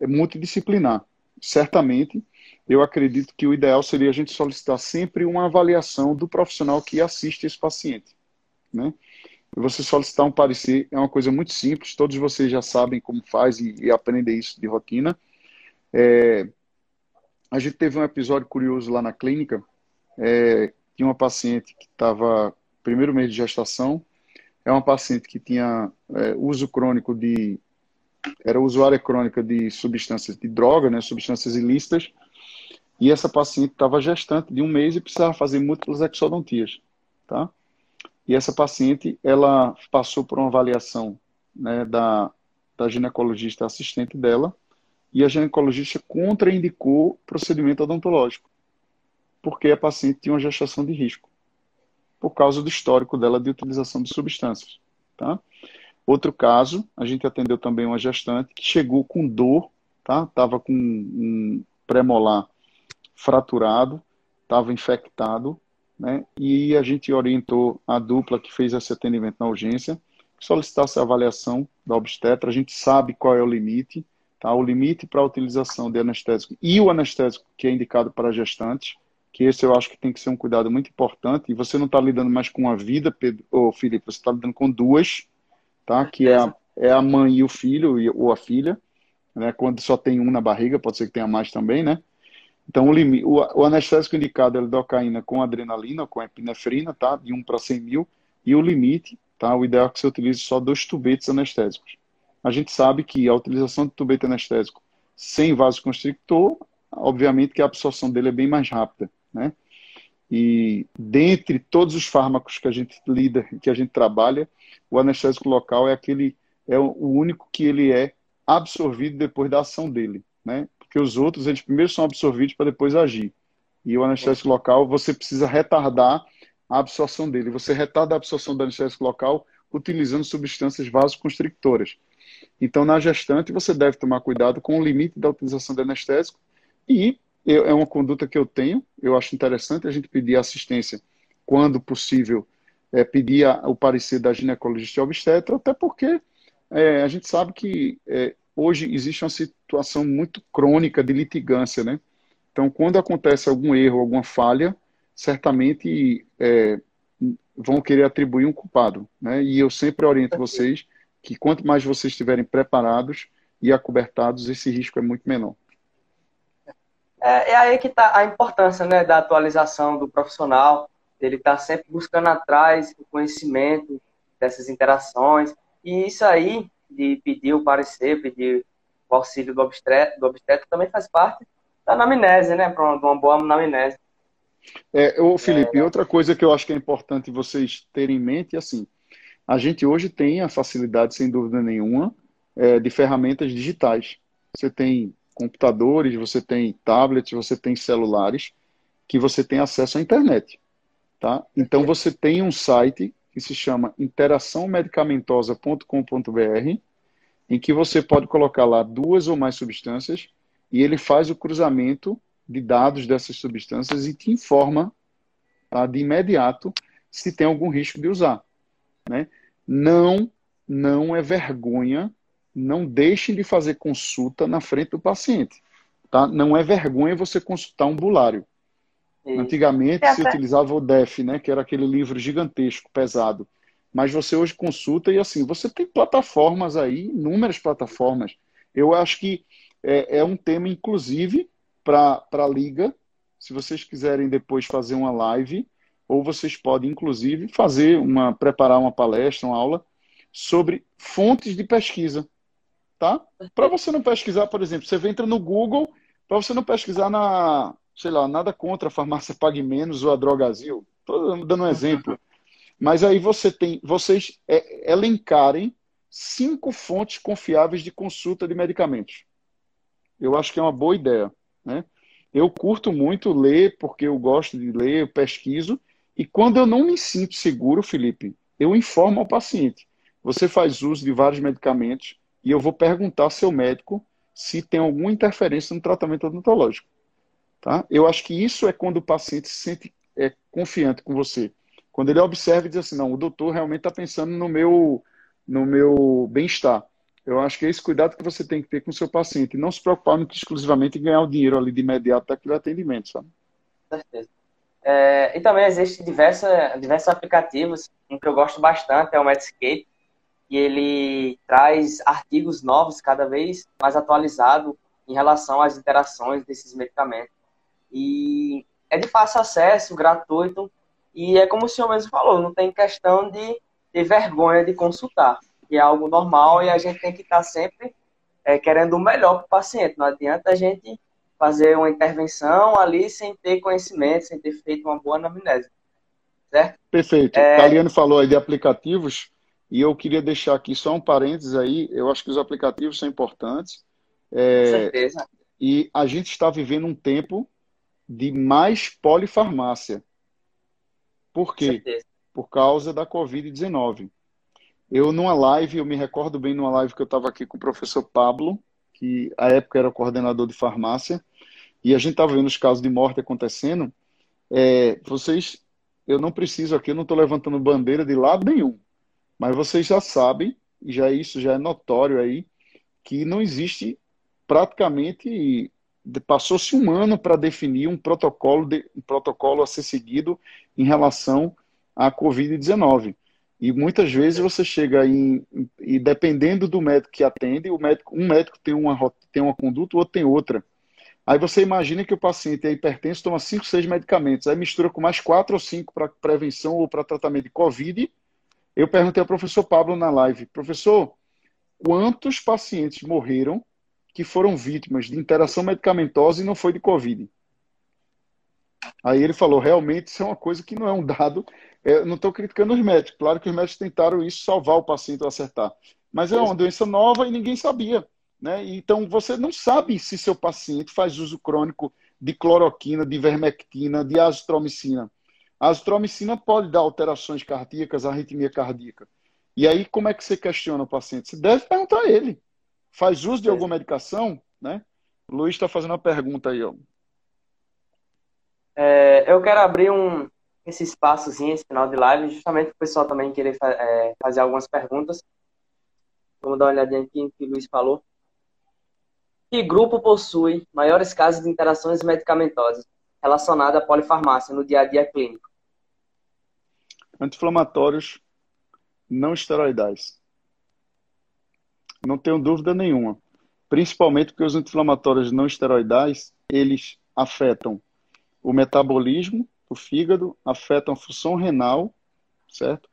multidisciplinar. Certamente, eu acredito que o ideal seria a gente solicitar sempre uma avaliação do profissional que assiste esse paciente. Né? Você solicitar um parecer é uma coisa muito simples, todos vocês já sabem como faz e, e aprendem isso de rotina. É, a gente teve um episódio curioso lá na clínica, é, tinha uma paciente que estava primeiro mês de gestação, é uma paciente que tinha é, uso crônico de era usuária crônica de substâncias de droga, né, substâncias ilícitas, e essa paciente estava gestante de um mês e precisava fazer múltiplas exodontias, tá? E essa paciente, ela passou por uma avaliação né, da, da ginecologista assistente dela, e a ginecologista contraindicou procedimento odontológico porque a paciente tinha uma gestação de risco, por causa do histórico dela de utilização de substâncias. Tá? Outro caso, a gente atendeu também uma gestante que chegou com dor, tá? Tava com um premolar fraturado, estava infectado, né? E a gente orientou a dupla que fez esse atendimento na urgência solicitasse a avaliação da obstetra. A gente sabe qual é o limite, tá? O limite para a utilização de anestésico e o anestésico que é indicado para gestantes que esse eu acho que tem que ser um cuidado muito importante. E você não está lidando mais com a vida, Pedro, ou Felipe, você está lidando com duas, tá? Que é a, é a mãe e o filho, ou a filha, né? Quando só tem um na barriga, pode ser que tenha mais também, né? Então, o, o anestésico indicado é lidocaína com adrenalina, com epinefrina, tá? De 1 para 100 mil. E o limite, tá? O ideal é que você utilize só dois tubetes anestésicos. A gente sabe que a utilização de tubete anestésico sem vasoconstrictor, obviamente que a absorção dele é bem mais rápida né? E dentre todos os fármacos que a gente lida, que a gente trabalha, o anestésico local é aquele é o único que ele é absorvido depois da ação dele, né? Porque os outros, eles primeiro são absorvidos para depois agir. E o anestésico local, você precisa retardar a absorção dele. Você retarda a absorção do anestésico local utilizando substâncias vasoconstrictoras. Então, na gestante, você deve tomar cuidado com o limite da utilização de anestésico e é uma conduta que eu tenho, eu acho interessante a gente pedir assistência quando possível, é, pedir o parecer da ginecologista obstetra, até porque é, a gente sabe que é, hoje existe uma situação muito crônica de litigância, né? Então, quando acontece algum erro, alguma falha, certamente é, vão querer atribuir um culpado, né? E eu sempre oriento vocês que quanto mais vocês estiverem preparados e acobertados, esse risco é muito menor. É, é aí que está a importância né, da atualização do profissional, ele estar tá sempre buscando atrás o conhecimento dessas interações. E isso aí, de pedir o parecer, pedir o auxílio do obstetra, do obstetra também faz parte da anamnese, né? Para uma boa anamnese. É, ô Felipe, é... outra coisa que eu acho que é importante vocês terem em mente é assim, a gente hoje tem a facilidade, sem dúvida nenhuma, é, de ferramentas digitais. Você tem computadores, você tem tablets, você tem celulares que você tem acesso à internet. Tá? Então você tem um site que se chama interaçãomedicamentosa.com.br, em que você pode colocar lá duas ou mais substâncias e ele faz o cruzamento de dados dessas substâncias e te informa tá, de imediato se tem algum risco de usar. Né? Não, não é vergonha não deixem de fazer consulta na frente do paciente. Tá? Não é vergonha você consultar um bulário. Antigamente é se utilizava o DEF, né, que era aquele livro gigantesco, pesado. Mas você hoje consulta e assim, você tem plataformas aí, inúmeras plataformas. Eu acho que é, é um tema, inclusive, para a Liga. Se vocês quiserem depois fazer uma live, ou vocês podem, inclusive, fazer uma, preparar uma palestra, uma aula sobre fontes de pesquisa tá? Para você não pesquisar, por exemplo, você entra no Google, para você não pesquisar na, sei lá, nada contra a farmácia Pague Menos ou a Drogazil, estou dando um exemplo. Mas aí você tem, vocês é, elencarem cinco fontes confiáveis de consulta de medicamentos. Eu acho que é uma boa ideia, né? Eu curto muito ler, porque eu gosto de ler, eu pesquiso, e quando eu não me sinto seguro, Felipe, eu informo ao paciente. Você faz uso de vários medicamentos, e eu vou perguntar ao seu médico se tem alguma interferência no tratamento odontológico. Tá? Eu acho que isso é quando o paciente se sente é, confiante com você. Quando ele observa e diz assim, não, o doutor realmente está pensando no meu, no meu bem-estar. Eu acho que é esse cuidado que você tem que ter com o seu paciente. Não se preocupar exclusivamente em ganhar o dinheiro ali de imediato daquele atendimento, sabe? Com certeza. É, e também existem diversos, diversos aplicativos. Um que eu gosto bastante é o Medscape e ele traz artigos novos cada vez mais atualizados em relação às interações desses medicamentos. E é de fácil acesso, gratuito, e é como o senhor mesmo falou, não tem questão de, de vergonha de consultar, que é algo normal e a gente tem que estar sempre é, querendo o melhor para o paciente. Não adianta a gente fazer uma intervenção ali sem ter conhecimento, sem ter feito uma boa anamnese. Certo? Perfeito. É... Caliano falou aí de aplicativos. E eu queria deixar aqui só um parênteses aí. Eu acho que os aplicativos são importantes. É, Com certeza. E a gente está vivendo um tempo de mais polifarmácia. Por quê? Por causa da Covid-19. Eu, numa live, eu me recordo bem numa live que eu estava aqui com o professor Pablo, que à época era coordenador de farmácia, e a gente estava vendo os casos de morte acontecendo. É, vocês, eu não preciso aqui, eu não estou levantando bandeira de lado nenhum. Mas vocês já sabem, e já isso já é notório aí, que não existe praticamente passou-se um ano para definir um protocolo, de, um protocolo a ser seguido em relação à Covid-19. E muitas vezes você chega em, e dependendo do médico que atende, o médico, um médico tem uma, tem uma conduta, o outro tem outra. Aí você imagina que o paciente é hipertenso, toma 5, 6 medicamentos, aí mistura com mais 4 ou 5 para prevenção ou para tratamento de Covid, eu perguntei ao professor Pablo na live, professor, quantos pacientes morreram que foram vítimas de interação medicamentosa e não foi de Covid? Aí ele falou, realmente isso é uma coisa que não é um dado. Eu não estou criticando os médicos. Claro que os médicos tentaram isso, salvar o paciente ou acertar. Mas é uma doença nova e ninguém sabia. Né? Então, você não sabe se seu paciente faz uso crônico de cloroquina, de vermectina, de azitromicina. A azitromicina pode dar alterações cardíacas, arritmia cardíaca. E aí, como é que você questiona o paciente? Você deve perguntar a ele. Faz uso de alguma medicação? Né? O Luiz está fazendo uma pergunta aí. Ó. É, eu quero abrir um, esse espaçozinho, esse final de live, justamente para o pessoal também querer é, fazer algumas perguntas. Vamos dar uma olhadinha aqui no que o Luiz falou. Que grupo possui maiores casos de interações medicamentosas relacionadas à polifarmácia no dia a dia clínico? Anti-inflamatórios não esteroidais. Não tenho dúvida nenhuma. Principalmente porque os anti-inflamatórios não esteroidais, eles afetam o metabolismo do fígado, afetam a função renal, certo?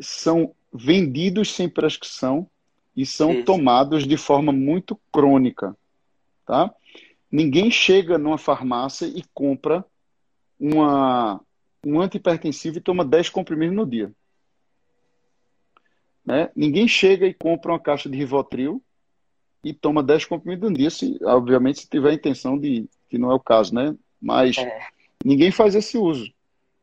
São vendidos sem prescrição e são Isso. tomados de forma muito crônica, tá? Ninguém chega numa farmácia e compra uma, um antipertensivo e toma 10 comprimidos no dia. Né? Ninguém chega e compra uma caixa de Rivotril e toma 10 comprimidos no dia, se, obviamente se tiver a intenção de, que não é o caso, né? Mas é. ninguém faz esse uso.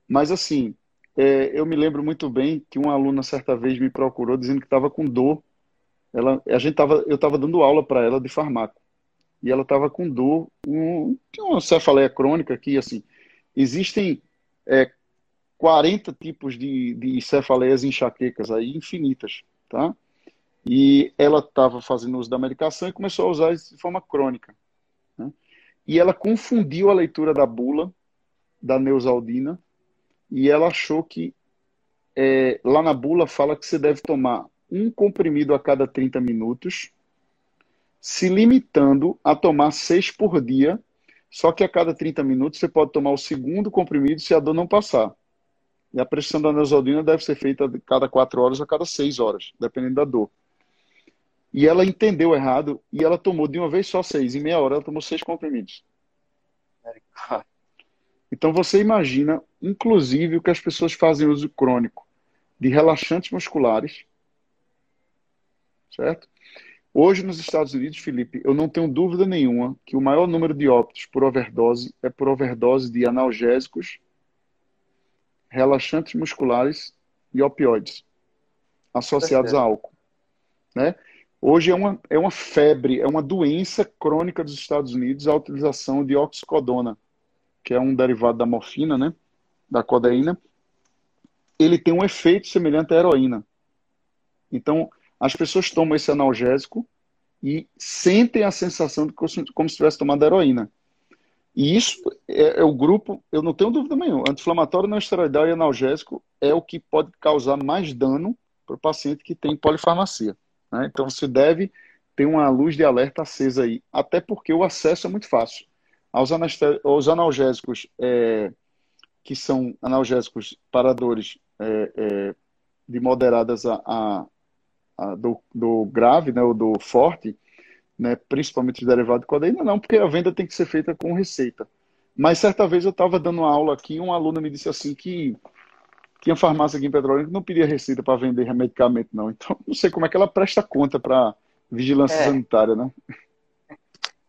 Mas assim, é, eu me lembro muito bem que uma aluna certa vez me procurou dizendo que estava com dor. Ela, a gente tava, eu estava dando aula para ela de farmaco e ela estava com dor, um, tinha uma cefaleia crônica aqui, assim. Existem é, 40 tipos de, de cefaleias enxaquecas aí, infinitas, tá? E ela estava fazendo uso da medicação e começou a usar isso de forma crônica. Né? E ela confundiu a leitura da bula da Neusaldina e ela achou que é, lá na bula fala que você deve tomar um comprimido a cada 30 minutos, se limitando a tomar seis por dia, só que a cada 30 minutos você pode tomar o segundo comprimido se a dor não passar. E a prescrição da neosaldina deve ser feita a cada quatro horas a cada seis horas, dependendo da dor. E ela entendeu errado e ela tomou de uma vez só seis. Em meia hora ela tomou seis comprimidos. Então você imagina, inclusive, o que as pessoas fazem uso crônico de relaxantes musculares, certo? Hoje nos Estados Unidos, Felipe, eu não tenho dúvida nenhuma que o maior número de óbitos por overdose é por overdose de analgésicos, relaxantes musculares e opioides associados a álcool, né? Hoje é uma, é uma febre, é uma doença crônica dos Estados Unidos a utilização de oxicodona, que é um derivado da morfina, né? Da codeína. Ele tem um efeito semelhante à heroína. Então, as pessoas tomam esse analgésico e sentem a sensação de como se tivesse tomado heroína. E isso é, é, o grupo, eu não tenho dúvida nenhuma, anti-inflamatório não esteroidal e analgésico é o que pode causar mais dano para o paciente que tem polifarmacia. Né? Então você deve ter uma luz de alerta acesa aí, até porque o acesso é muito fácil. Aos, aos analgésicos, é, que são analgésicos paradores é, é, de moderadas a, a, a do, do, grave, né, ou do forte, né, principalmente de derivado de codeína, não, porque a venda tem que ser feita com receita. Mas certa vez eu estava dando uma aula aqui e um aluno me disse assim que tinha farmácia aqui em Petrolina que não pedia receita para vender medicamento, não. Então, não sei como é que ela presta conta para vigilância é. sanitária, né?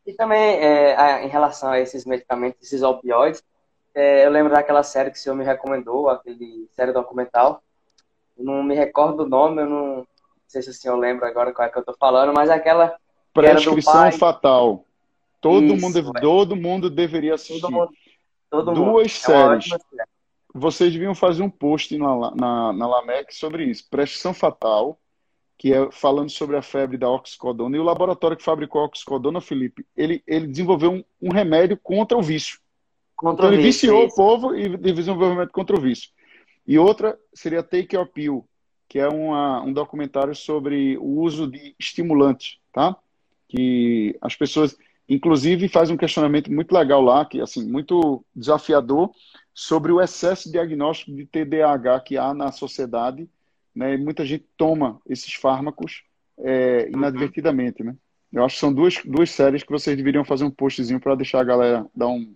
E também, é, em relação a esses medicamentos, esses opioides, é, eu lembro daquela série que o senhor me recomendou, aquele série documental. Eu não me recordo o nome, eu não, não sei se o senhor lembra agora qual é que eu estou falando, mas aquela. Prescrição fatal. Todo, Isso, mundo, todo mundo deveria assistir. Todo mundo, todo Duas mundo. séries. É vocês deviam fazer um post na, na, na LAMEC sobre isso. Prescrição fatal, que é falando sobre a febre da oxicodona. E o laboratório que fabricou a oxicodona, Felipe, ele, ele desenvolveu um, um remédio contra o vício. Contra então, o ele vício, viciou isso. o povo e desenvolveu um remédio contra o vício. E outra seria Take Your Pill, que é uma, um documentário sobre o uso de estimulantes, tá? Que as pessoas, inclusive, faz um questionamento muito legal lá, que assim, muito desafiador, sobre o excesso diagnóstico de TDAH que há na sociedade, né? E muita gente toma esses fármacos é, inadvertidamente, né? Eu acho que são duas, duas séries que vocês deveriam fazer um postzinho para deixar a galera dar, um,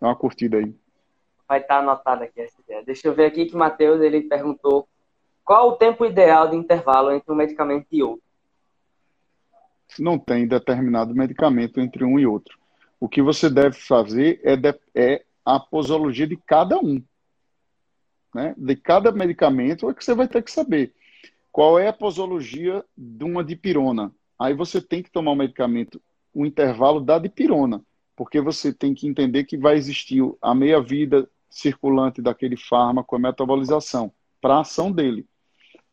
dar uma curtida aí. Vai estar tá anotado aqui essa ideia. Deixa eu ver aqui que o Matheus ele perguntou qual o tempo ideal de intervalo entre um medicamento e outro. Não tem determinado medicamento entre um e outro. O que você deve fazer é, de, é a posologia de cada um. Né? De cada medicamento é que você vai ter que saber qual é a posologia de uma dipirona. Aí você tem que tomar o medicamento, o intervalo da dipirona, porque você tem que entender que vai existir a meia-vida circulante daquele fármaco, a metabolização, para a ação dele.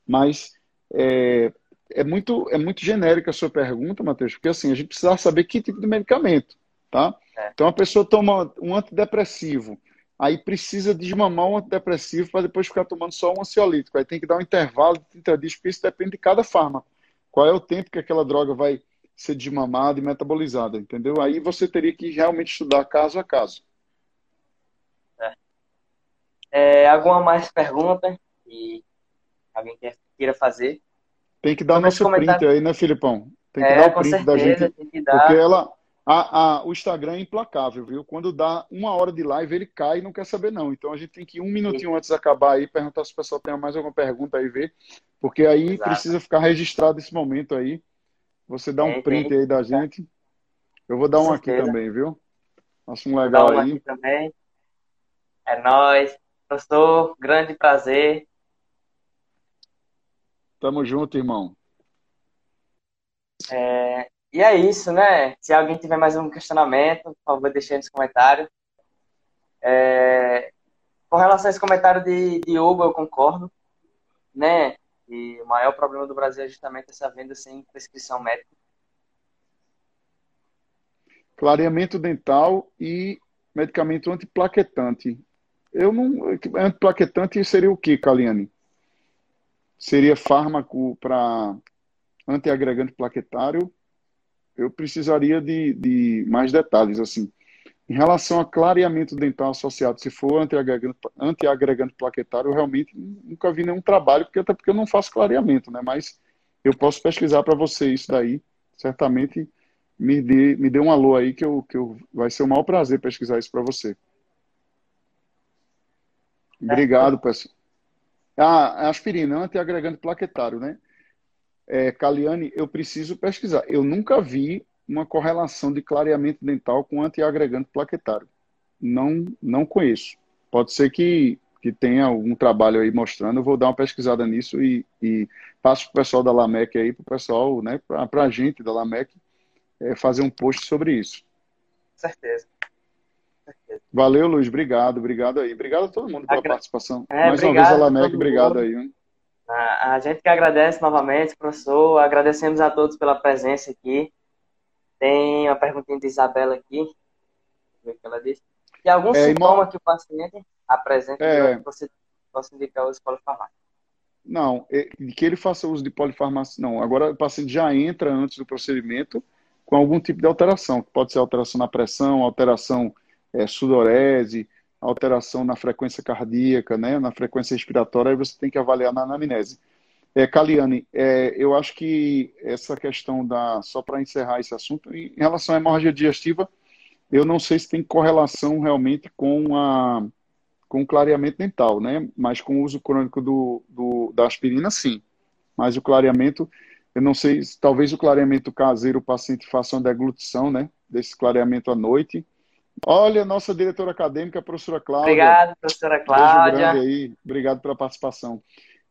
Mas é, é, muito, é muito genérica a sua pergunta, Matheus, porque assim, a gente precisa saber que tipo de medicamento, tá? É. Então a pessoa toma um antidepressivo, aí precisa desmamar um antidepressivo para depois ficar tomando só um ansiolítico. Aí tem que dar um intervalo de 30 dias, porque isso depende de cada fármaco. Qual é o tempo que aquela droga vai ser desmamada e metabolizada, entendeu? Aí você teria que realmente estudar caso a caso. É. É, alguma mais pergunta que alguém queira fazer? Tem que dar nosso print aí, né, Filipão? Tem que é, dar o print certeza, da gente. Porque ela, a, a, o Instagram é implacável, viu? Quando dá uma hora de live, ele cai e não quer saber, não. Então a gente tem que ir um minutinho antes de acabar aí, perguntar se o pessoal tem mais alguma pergunta aí, ver. Porque aí Exato. precisa ficar registrado esse momento aí. Você dá um print aí da gente. Eu vou dar um aqui também, viu? Acho um legal aí. Também. É nóis. Professor, grande prazer. Tamo junto, irmão. É, e é isso, né? Se alguém tiver mais um questionamento, por favor, deixe aí nos comentários. É... Com relação a esse comentário de, Hugo, eu concordo, né? E o maior problema do Brasil é justamente essa venda sem prescrição médica. Clareamento dental e medicamento antiplaquetante. Eu não. Antiplaquetante seria o que, Kaliane? Seria fármaco para antiagregante plaquetário eu precisaria de, de mais detalhes, assim. Em relação a clareamento dental associado, se for antiagregante, antiagregante plaquetário, eu realmente nunca vi nenhum trabalho, porque até porque eu não faço clareamento, né? Mas eu posso pesquisar para você isso daí. Certamente me dê, me dê um alô aí que, eu, que eu, vai ser um maior prazer pesquisar isso para você. Obrigado, pessoal. Ah, aspirina, antiagregante plaquetário, né? é, Caliane, eu preciso pesquisar. Eu nunca vi uma correlação de clareamento dental com antiagregante plaquetário. Não, não conheço. Pode ser que, que tenha algum trabalho aí mostrando. Eu vou dar uma pesquisada nisso e, e passo para o pessoal da LAMEC aí, para o pessoal, né, para a gente da LAMEC, é, fazer um post sobre isso. Certeza. Valeu, Luiz. Obrigado, obrigado aí. Obrigado a todo mundo pela Agra... participação. É, Mais uma vez a LAMEC, obrigado aí. A, gente que agradece novamente, professor. Agradecemos a todos pela presença aqui. Tem uma perguntinha de Isabela aqui. Ver o que ela disse. Tem algum é, sintoma irmão... que o paciente apresenta é... que você possa indicar o uso de polifarmácia? Não, é, que ele faça uso de polifarmácia, não. Agora o paciente já entra antes do procedimento com algum tipo de alteração, que pode ser alteração na pressão, alteração é, sudorese, alteração na frequência cardíaca, né, na frequência respiratória, aí você tem que avaliar na anamnese. É, Caliane, é, eu acho que essa questão da. Só para encerrar esse assunto, em relação à hemorragia digestiva, eu não sei se tem correlação realmente com, a, com o clareamento dental, né? Mas com o uso crônico do, do, da aspirina, sim. Mas o clareamento, eu não sei, talvez o clareamento caseiro o paciente faça uma deglutição, né? Desse clareamento à noite Olha, nossa diretora acadêmica, a professora Cláudia. Obrigado, professora Cláudia. Aí. Obrigado pela participação.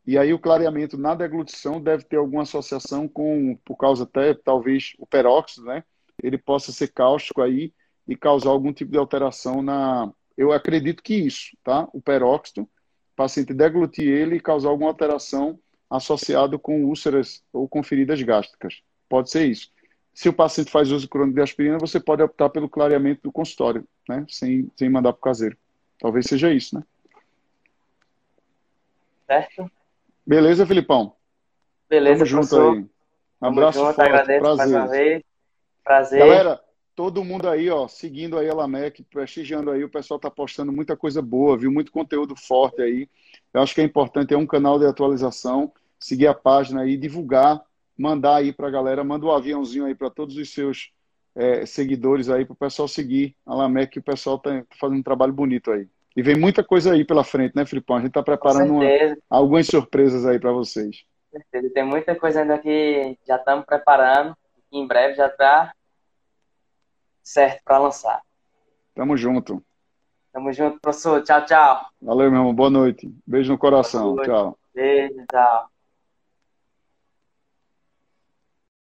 E aí o clareamento na deglutição deve ter alguma associação com, por causa até, talvez, o peróxido, né? Ele possa ser cáustico aí e causar algum tipo de alteração na... Eu acredito que isso, tá? O peróxido, o paciente deglutir ele e causar alguma alteração associado com úlceras ou com feridas gástricas. Pode ser isso. Se o paciente faz uso crônico de aspirina, você pode optar pelo clareamento do consultório, né? Sem, sem mandar para o caseiro. Talvez seja isso, né? Certo. Beleza, Filipão? Beleza, Tamo junto aí. Um abraço junto, forte, agradeço prazer. mais uma vez. Prazer. Galera, todo mundo aí, ó, seguindo aí a Lamec, prestigiando aí, o pessoal tá postando muita coisa boa, viu? Muito conteúdo forte aí. Eu acho que é importante, é um canal de atualização, seguir a página aí, divulgar mandar aí para a galera, manda um aviãozinho aí para todos os seus é, seguidores aí, para o pessoal seguir a Lamec, que o pessoal está tá fazendo um trabalho bonito aí. E vem muita coisa aí pela frente, né, Filipão? A gente está preparando uma, algumas surpresas aí para vocês. Com certeza. Tem muita coisa ainda que já estamos preparando. em breve já está certo para lançar. Tamo junto. Tamo junto, professor. Tchau, tchau. Valeu, meu irmão. Boa noite. Beijo no coração. Tchau. Beijo, tchau.